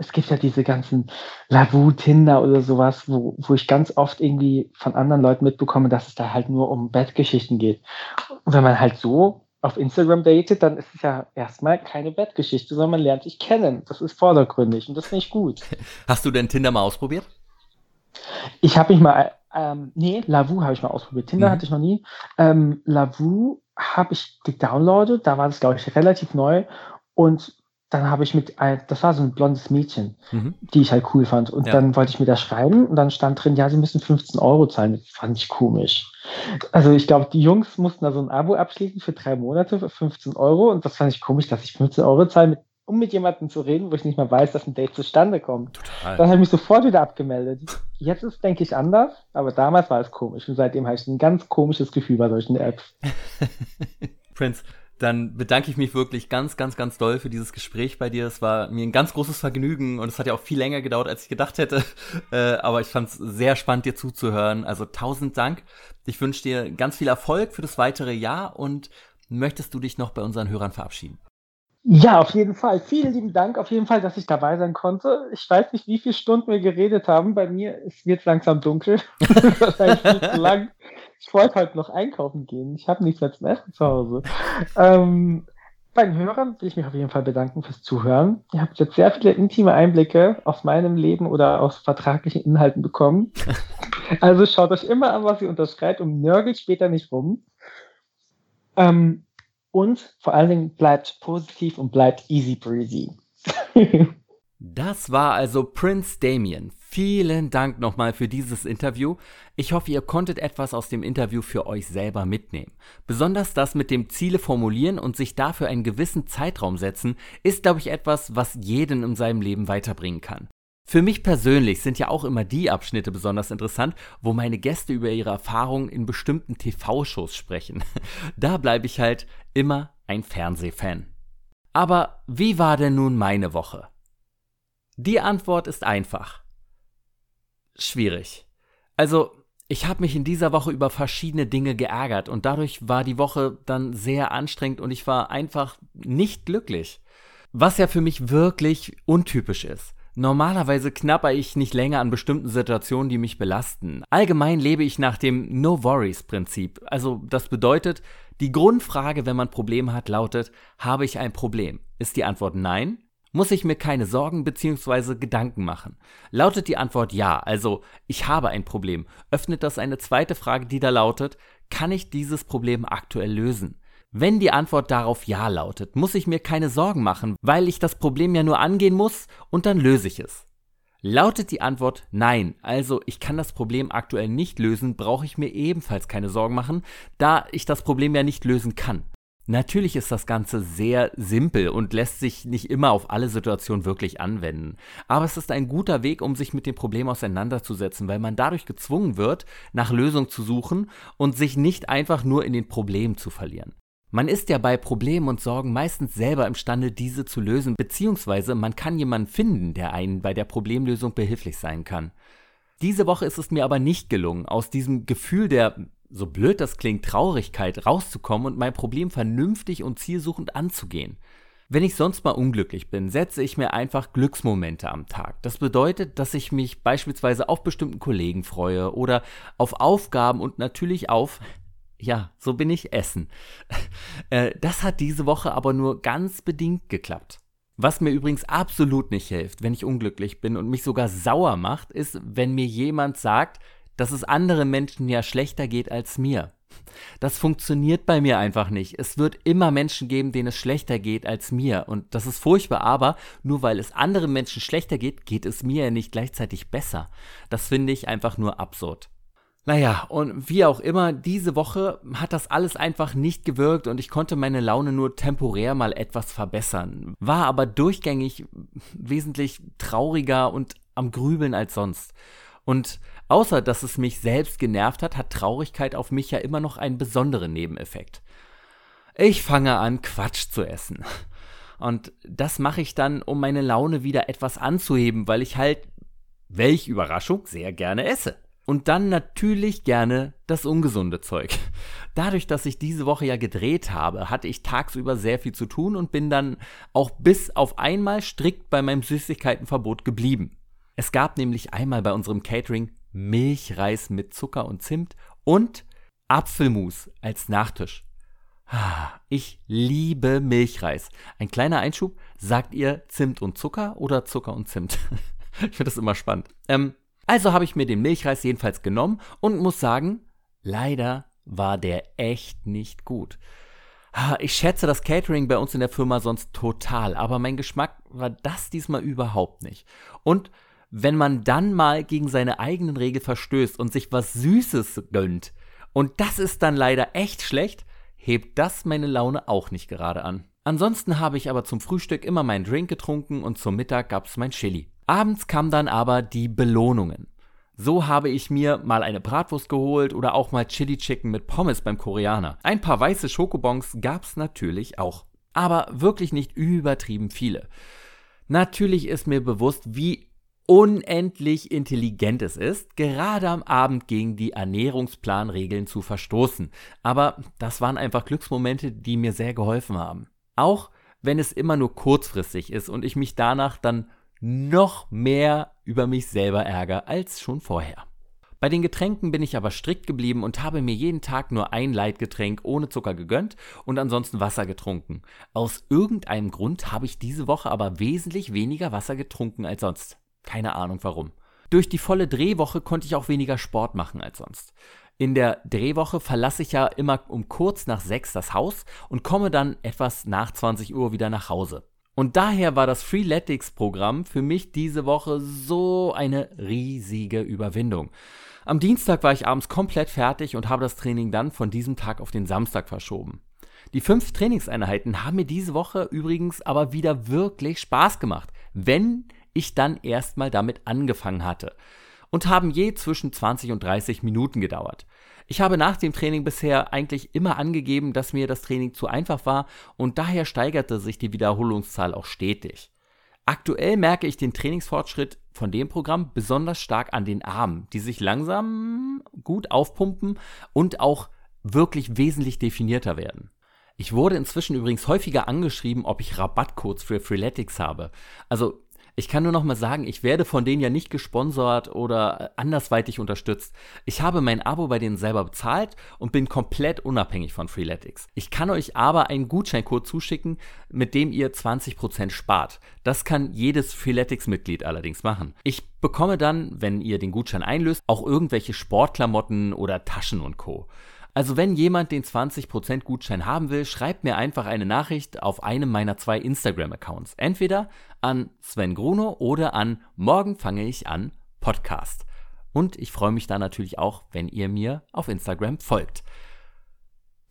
Es gibt ja diese ganzen Lavu, Tinder oder sowas, wo, wo ich ganz oft irgendwie von anderen Leuten mitbekomme, dass es da halt nur um Bettgeschichten geht. Und wenn man halt so auf Instagram datet, dann ist es ja erstmal keine Bettgeschichte, sondern man lernt sich kennen. Das ist vordergründig und das finde ich gut. hast du denn Tinder mal ausprobiert? Ich habe mich mal, ähm, nee, Lavu habe ich mal ausprobiert. Tinder Mhm. hatte ich noch nie. Ähm, Lavu habe ich gedownloadet, da war das, glaube ich, relativ neu. Und dann habe ich mit, ein, das war so ein blondes Mädchen, Mhm. die ich halt cool fand. Und Ja. dann wollte ich mir das schreiben und dann stand drin, ja, sie müssen 15 Euro zahlen. Das fand ich komisch. Also ich glaube, die Jungs mussten da so ein Abo abschließen für drei Monate für 15 Euro und das fand ich komisch, dass ich 15 Euro zahle, um mit jemandem zu reden, wo ich nicht mal weiß, dass ein Date zustande kommt. Total. Dann habe ich mich sofort wieder abgemeldet. Jetzt ist, denke ich, anders, aber damals war es komisch und seitdem habe ich ein ganz komisches Gefühl bei solchen Apps. Prince, dann bedanke ich mich wirklich ganz, ganz, ganz doll für dieses Gespräch bei dir. Es war mir ein ganz großes Vergnügen und es hat ja auch viel länger gedauert, als ich gedacht hätte. Äh, aber ich fand es sehr spannend, dir zuzuhören. Also tausend Dank. Ich wünsche dir ganz viel Erfolg für das weitere Jahr und möchtest du dich noch bei unseren Hörern verabschieden? Ja, auf jeden Fall. Vielen lieben Dank auf jeden Fall, dass ich dabei sein konnte. Ich weiß nicht, wie viele Stunden wir geredet haben. Bei mir wird es langsam dunkel. Wahrscheinlich viel zu lang. Ich wollte halt noch einkaufen gehen. Ich habe nichts mehr zum Essen zu Hause. Ähm, bei den Hörern will ich mich auf jeden Fall bedanken fürs Zuhören. Ihr habt jetzt sehr viele intime Einblicke aus meinem Leben oder aus vertraglichen Inhalten bekommen. Also schaut euch immer an, was ihr unterschreibt und nörgelt später nicht rum. Ähm, und vor allen Dingen bleibt positiv und bleibt easy breezy. das war also Prince Damien. Vielen Dank nochmal für dieses Interview. Ich hoffe, ihr konntet etwas aus dem Interview für euch selber mitnehmen. Besonders das mit dem Ziele formulieren und sich dafür einen gewissen Zeitraum setzen, ist, glaube ich, etwas, was jeden in seinem Leben weiterbringen kann. Für mich persönlich sind ja auch immer die Abschnitte besonders interessant, wo meine Gäste über ihre Erfahrungen in bestimmten TV-Shows sprechen. Da bleibe ich halt immer ein Fernsehfan. Aber wie war denn nun meine Woche? Die Antwort ist einfach schwierig. Also, ich habe mich in dieser Woche über verschiedene Dinge geärgert und dadurch war die Woche dann sehr anstrengend und ich war einfach nicht glücklich. Was ja für mich wirklich untypisch ist. Normalerweise knapper ich nicht länger an bestimmten Situationen, die mich belasten. Allgemein lebe ich nach dem No Worries Prinzip. Also das bedeutet, die Grundfrage, wenn man Probleme hat, lautet, habe ich ein Problem? Ist die Antwort nein? Muss ich mir keine Sorgen bzw. Gedanken machen? Lautet die Antwort ja, also ich habe ein Problem, öffnet das eine zweite Frage, die da lautet, kann ich dieses Problem aktuell lösen? Wenn die Antwort darauf ja lautet, muss ich mir keine Sorgen machen, weil ich das Problem ja nur angehen muss und dann löse ich es. Lautet die Antwort nein, also ich kann das Problem aktuell nicht lösen, brauche ich mir ebenfalls keine Sorgen machen, da ich das Problem ja nicht lösen kann. Natürlich ist das Ganze sehr simpel und lässt sich nicht immer auf alle Situationen wirklich anwenden. Aber es ist ein guter Weg, um sich mit dem Problem auseinanderzusetzen, weil man dadurch gezwungen wird, nach Lösungen zu suchen und sich nicht einfach nur in den Problemen zu verlieren. Man ist ja bei Problemen und Sorgen meistens selber imstande, diese zu lösen, beziehungsweise man kann jemanden finden, der einen bei der Problemlösung behilflich sein kann. Diese Woche ist es mir aber nicht gelungen, aus diesem Gefühl der so blöd das klingt, Traurigkeit rauszukommen und mein Problem vernünftig und zielsuchend anzugehen. Wenn ich sonst mal unglücklich bin, setze ich mir einfach Glücksmomente am Tag. Das bedeutet, dass ich mich beispielsweise auf bestimmten Kollegen freue oder auf Aufgaben und natürlich auf, ja, so bin ich, Essen. Äh, das hat diese Woche aber nur ganz bedingt geklappt. Was mir übrigens absolut nicht hilft, wenn ich unglücklich bin und mich sogar sauer macht, ist, wenn mir jemand sagt, dass es anderen Menschen ja schlechter geht als mir. Das funktioniert bei mir einfach nicht. Es wird immer Menschen geben, denen es schlechter geht als mir. Und das ist furchtbar, aber nur weil es anderen Menschen schlechter geht, geht es mir ja nicht gleichzeitig besser. Das finde ich einfach nur absurd. Naja, und wie auch immer, diese Woche hat das alles einfach nicht gewirkt und ich konnte meine Laune nur temporär mal etwas verbessern. War aber durchgängig wesentlich trauriger und am Grübeln als sonst. Und außer dass es mich selbst genervt hat, hat Traurigkeit auf mich ja immer noch einen besonderen Nebeneffekt. Ich fange an, Quatsch zu essen. Und das mache ich dann, um meine Laune wieder etwas anzuheben, weil ich halt, welch Überraschung, sehr gerne esse. Und dann natürlich gerne das ungesunde Zeug. Dadurch, dass ich diese Woche ja gedreht habe, hatte ich tagsüber sehr viel zu tun und bin dann auch bis auf einmal strikt bei meinem Süßigkeitenverbot geblieben. Es gab nämlich einmal bei unserem Catering Milchreis mit Zucker und Zimt und Apfelmus als Nachtisch. Ah, ich liebe Milchreis. Ein kleiner Einschub. Sagt ihr Zimt und Zucker oder Zucker und Zimt? ich finde das immer spannend. Ähm, also habe ich mir den Milchreis jedenfalls genommen und muss sagen, leider war der echt nicht gut. Ah, ich schätze das Catering bei uns in der Firma sonst total, aber mein Geschmack war das diesmal überhaupt nicht. Und wenn man dann mal gegen seine eigenen Regeln verstößt und sich was Süßes gönnt, und das ist dann leider echt schlecht, hebt das meine Laune auch nicht gerade an. Ansonsten habe ich aber zum Frühstück immer meinen Drink getrunken und zum Mittag gab es mein Chili. Abends kamen dann aber die Belohnungen. So habe ich mir mal eine Bratwurst geholt oder auch mal Chili Chicken mit Pommes beim Koreaner. Ein paar weiße Schokobons gab's natürlich auch. Aber wirklich nicht übertrieben viele. Natürlich ist mir bewusst, wie unendlich intelligent es ist, gerade am Abend gegen die Ernährungsplanregeln zu verstoßen. Aber das waren einfach Glücksmomente, die mir sehr geholfen haben. Auch wenn es immer nur kurzfristig ist und ich mich danach dann noch mehr über mich selber ärgere als schon vorher. Bei den Getränken bin ich aber strikt geblieben und habe mir jeden Tag nur ein Leitgetränk ohne Zucker gegönnt und ansonsten Wasser getrunken. Aus irgendeinem Grund habe ich diese Woche aber wesentlich weniger Wasser getrunken als sonst. Keine Ahnung warum. Durch die volle Drehwoche konnte ich auch weniger Sport machen als sonst. In der Drehwoche verlasse ich ja immer um kurz nach sechs das Haus und komme dann etwas nach 20 Uhr wieder nach Hause. Und daher war das Freeletics-Programm für mich diese Woche so eine riesige Überwindung. Am Dienstag war ich abends komplett fertig und habe das Training dann von diesem Tag auf den Samstag verschoben. Die fünf Trainingseinheiten haben mir diese Woche übrigens aber wieder wirklich Spaß gemacht, wenn ich dann erstmal damit angefangen hatte. Und haben je zwischen 20 und 30 Minuten gedauert. Ich habe nach dem Training bisher eigentlich immer angegeben, dass mir das Training zu einfach war und daher steigerte sich die Wiederholungszahl auch stetig. Aktuell merke ich den Trainingsfortschritt von dem Programm besonders stark an den Armen, die sich langsam gut aufpumpen und auch wirklich wesentlich definierter werden. Ich wurde inzwischen übrigens häufiger angeschrieben, ob ich Rabattcodes für Freeletics habe. Also ich kann nur noch mal sagen, ich werde von denen ja nicht gesponsert oder andersweitig unterstützt. Ich habe mein Abo bei denen selber bezahlt und bin komplett unabhängig von Freeletics. Ich kann euch aber einen Gutscheincode zuschicken, mit dem ihr 20% spart. Das kann jedes Freeletics-Mitglied allerdings machen. Ich bekomme dann, wenn ihr den Gutschein einlöst, auch irgendwelche Sportklamotten oder Taschen und Co. Also wenn jemand den 20% Gutschein haben will, schreibt mir einfach eine Nachricht auf einem meiner zwei Instagram-Accounts. Entweder an Sven Gruno oder an Morgen fange ich an Podcast. Und ich freue mich da natürlich auch, wenn ihr mir auf Instagram folgt.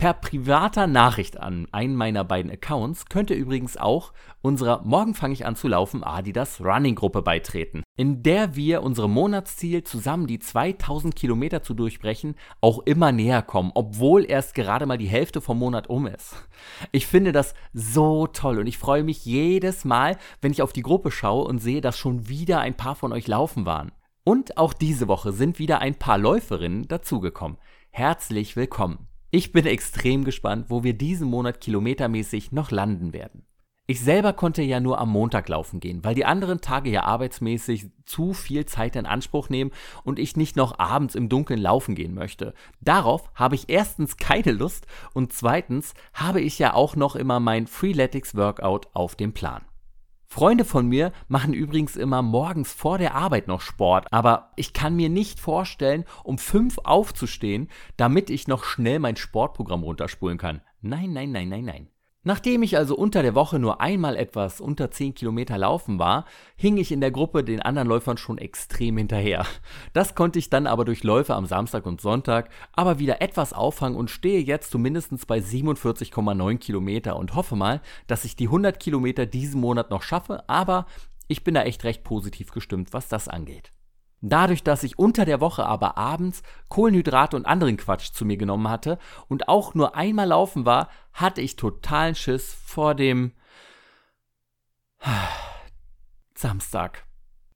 Per privater Nachricht an einen meiner beiden Accounts könnt ihr übrigens auch unserer Morgen fange ich an zu laufen Adidas Running Gruppe beitreten, in der wir unserem Monatsziel zusammen die 2000 Kilometer zu durchbrechen auch immer näher kommen, obwohl erst gerade mal die Hälfte vom Monat um ist. Ich finde das so toll und ich freue mich jedes Mal, wenn ich auf die Gruppe schaue und sehe, dass schon wieder ein paar von euch laufen waren. Und auch diese Woche sind wieder ein paar Läuferinnen dazugekommen. Herzlich willkommen. Ich bin extrem gespannt, wo wir diesen Monat kilometermäßig noch landen werden. Ich selber konnte ja nur am Montag laufen gehen, weil die anderen Tage ja arbeitsmäßig zu viel Zeit in Anspruch nehmen und ich nicht noch abends im Dunkeln laufen gehen möchte. Darauf habe ich erstens keine Lust und zweitens habe ich ja auch noch immer mein Freeletics Workout auf dem Plan. Freunde von mir machen übrigens immer morgens vor der Arbeit noch Sport, aber ich kann mir nicht vorstellen, um fünf aufzustehen, damit ich noch schnell mein Sportprogramm runterspulen kann. Nein, nein, nein, nein, nein. Nachdem ich also unter der Woche nur einmal etwas unter 10 Kilometer laufen war, hing ich in der Gruppe den anderen Läufern schon extrem hinterher. Das konnte ich dann aber durch Läufe am Samstag und Sonntag aber wieder etwas auffangen und stehe jetzt zumindest bei 47,9 Kilometer und hoffe mal, dass ich die 100 Kilometer diesen Monat noch schaffe, aber ich bin da echt recht positiv gestimmt, was das angeht. Dadurch, dass ich unter der Woche aber abends Kohlenhydrate und anderen Quatsch zu mir genommen hatte und auch nur einmal laufen war, hatte ich totalen Schiss vor dem Samstag.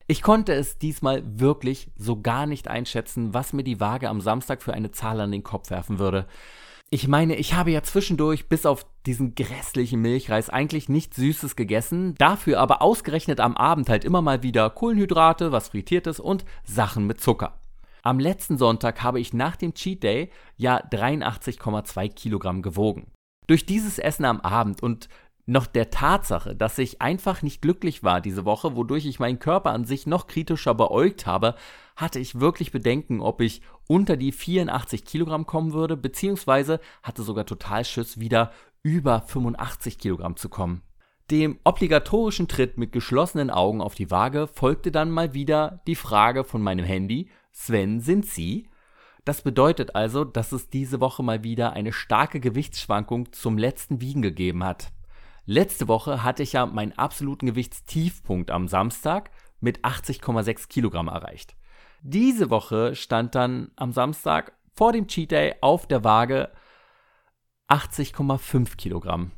Ich konnte es diesmal wirklich so gar nicht einschätzen, was mir die Waage am Samstag für eine Zahl an den Kopf werfen würde. Ich meine, ich habe ja zwischendurch bis auf diesen grässlichen Milchreis eigentlich nichts Süßes gegessen, dafür aber ausgerechnet am Abend halt immer mal wieder Kohlenhydrate, was frittiertes und Sachen mit Zucker. Am letzten Sonntag habe ich nach dem Cheat Day ja 83,2 Kilogramm gewogen. Durch dieses Essen am Abend und noch der Tatsache, dass ich einfach nicht glücklich war diese Woche, wodurch ich meinen Körper an sich noch kritischer beäugt habe, hatte ich wirklich Bedenken, ob ich unter die 84 Kilogramm kommen würde, beziehungsweise hatte sogar total Schiss, wieder über 85 Kilogramm zu kommen. Dem obligatorischen Tritt mit geschlossenen Augen auf die Waage folgte dann mal wieder die Frage von meinem Handy, Sven, sind Sie? Das bedeutet also, dass es diese Woche mal wieder eine starke Gewichtsschwankung zum letzten Wiegen gegeben hat. Letzte Woche hatte ich ja meinen absoluten Gewichtstiefpunkt am Samstag mit 80,6 Kilogramm erreicht. Diese Woche stand dann am Samstag vor dem Cheat Day auf der Waage 80,5 Kilogramm.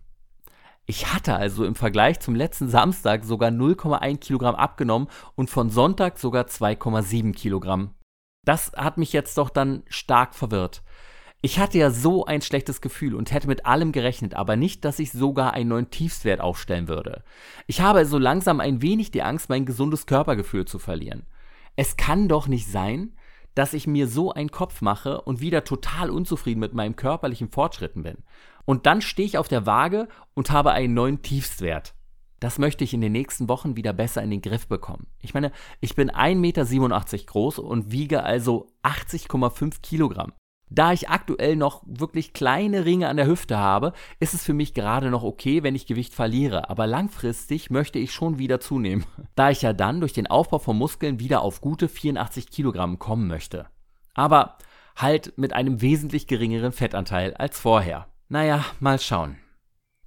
Ich hatte also im Vergleich zum letzten Samstag sogar 0,1 Kilogramm abgenommen und von Sonntag sogar 2,7 Kilogramm. Das hat mich jetzt doch dann stark verwirrt. Ich hatte ja so ein schlechtes Gefühl und hätte mit allem gerechnet, aber nicht, dass ich sogar einen neuen Tiefstwert aufstellen würde. Ich habe so langsam ein wenig die Angst, mein gesundes Körpergefühl zu verlieren. Es kann doch nicht sein, dass ich mir so einen Kopf mache und wieder total unzufrieden mit meinem körperlichen Fortschritten bin. Und dann stehe ich auf der Waage und habe einen neuen Tiefstwert. Das möchte ich in den nächsten Wochen wieder besser in den Griff bekommen. Ich meine, ich bin 1,87 Meter groß und wiege also 80,5 Kilogramm. Da ich aktuell noch wirklich kleine Ringe an der Hüfte habe, ist es für mich gerade noch okay, wenn ich Gewicht verliere, aber langfristig möchte ich schon wieder zunehmen, da ich ja dann durch den Aufbau von Muskeln wieder auf gute 84 Kilogramm kommen möchte. Aber halt mit einem wesentlich geringeren Fettanteil als vorher. Naja, mal schauen.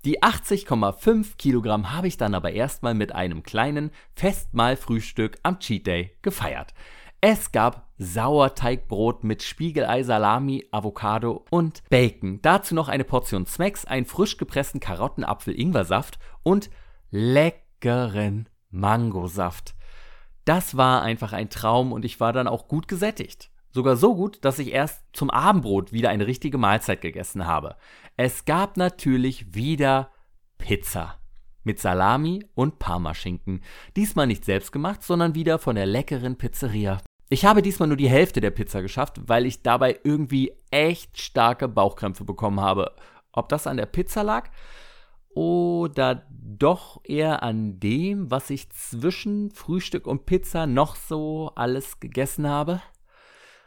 Die 80,5 Kilogramm habe ich dann aber erstmal mit einem kleinen Festmahlfrühstück am Cheat Day gefeiert. Es gab Sauerteigbrot mit Spiegelei, Salami, Avocado und Bacon. Dazu noch eine Portion Smacks, einen frisch gepressten Karottenapfel-Ingwersaft und leckeren Mangosaft. Das war einfach ein Traum und ich war dann auch gut gesättigt. Sogar so gut, dass ich erst zum Abendbrot wieder eine richtige Mahlzeit gegessen habe. Es gab natürlich wieder Pizza mit Salami und Parmaschinken. Diesmal nicht selbst gemacht, sondern wieder von der leckeren Pizzeria. Ich habe diesmal nur die Hälfte der Pizza geschafft, weil ich dabei irgendwie echt starke Bauchkrämpfe bekommen habe. Ob das an der Pizza lag oder doch eher an dem, was ich zwischen Frühstück und Pizza noch so alles gegessen habe?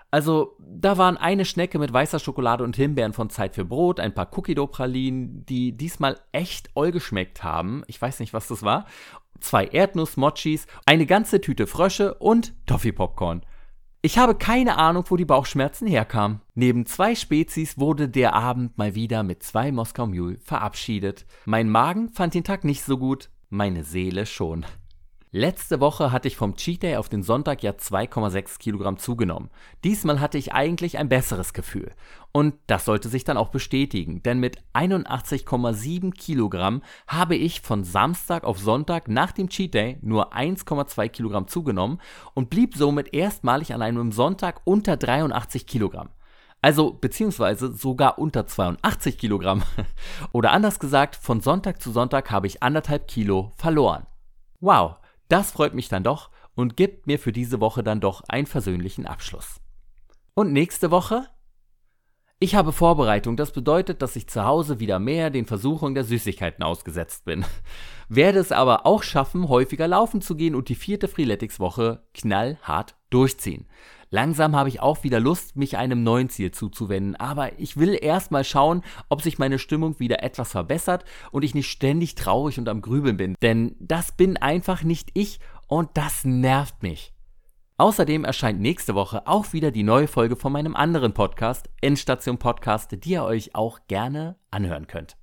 Also, da waren eine Schnecke mit weißer Schokolade und Himbeeren von Zeit für Brot, ein paar Cookie-Dough-Pralinen, die diesmal echt oll geschmeckt haben. Ich weiß nicht, was das war. Zwei Erdnuss-Mochis, eine ganze Tüte Frösche und Toffee-Popcorn. Ich habe keine Ahnung, wo die Bauchschmerzen herkamen. Neben zwei Spezies wurde der Abend mal wieder mit zwei Moskau Mule verabschiedet. Mein Magen fand den Tag nicht so gut, meine Seele schon. Letzte Woche hatte ich vom Cheat Day auf den Sonntag ja 2,6 Kilogramm zugenommen. Diesmal hatte ich eigentlich ein besseres Gefühl. Und das sollte sich dann auch bestätigen, denn mit 81,7 Kilogramm habe ich von Samstag auf Sonntag nach dem Cheat Day nur 1,2 Kilogramm zugenommen und blieb somit erstmalig an einem Sonntag unter 83 Kilogramm. Also beziehungsweise sogar unter 82 Kilogramm. Oder anders gesagt, von Sonntag zu Sonntag habe ich anderthalb Kilo verloren. Wow, das freut mich dann doch und gibt mir für diese Woche dann doch einen versöhnlichen Abschluss. Und nächste Woche? Ich habe Vorbereitung, das bedeutet, dass ich zu Hause wieder mehr den Versuchungen der Süßigkeiten ausgesetzt bin. Werde es aber auch schaffen, häufiger laufen zu gehen und die vierte Freeletics-Woche knallhart durchziehen. Langsam habe ich auch wieder Lust, mich einem neuen Ziel zuzuwenden, aber ich will erstmal schauen, ob sich meine Stimmung wieder etwas verbessert und ich nicht ständig traurig und am Grübeln bin, denn das bin einfach nicht ich und das nervt mich. Außerdem erscheint nächste Woche auch wieder die neue Folge von meinem anderen Podcast, Endstation Podcast, die ihr euch auch gerne anhören könnt.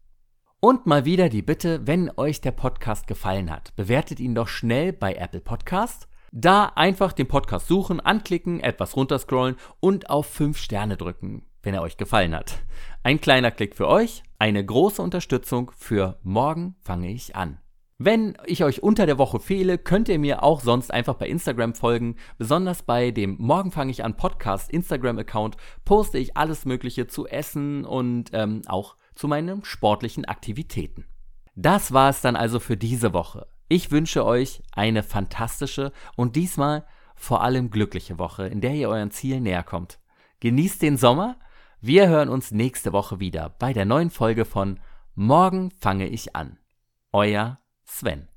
Und mal wieder die Bitte, wenn euch der Podcast gefallen hat, bewertet ihn doch schnell bei Apple Podcast da einfach den Podcast suchen, anklicken, etwas runterscrollen und auf 5 Sterne drücken, wenn er euch gefallen hat. Ein kleiner Klick für euch, eine große Unterstützung für morgen fange ich an. Wenn ich euch unter der Woche fehle, könnt ihr mir auch sonst einfach bei Instagram folgen. Besonders bei dem Morgen fange ich an Podcast Instagram-Account poste ich alles Mögliche zu Essen und ähm, auch zu meinen sportlichen Aktivitäten. Das war es dann also für diese Woche. Ich wünsche euch eine fantastische und diesmal vor allem glückliche Woche, in der ihr euren Zielen näher kommt. Genießt den Sommer. Wir hören uns nächste Woche wieder bei der neuen Folge von Morgen fange ich an. Euer Sven.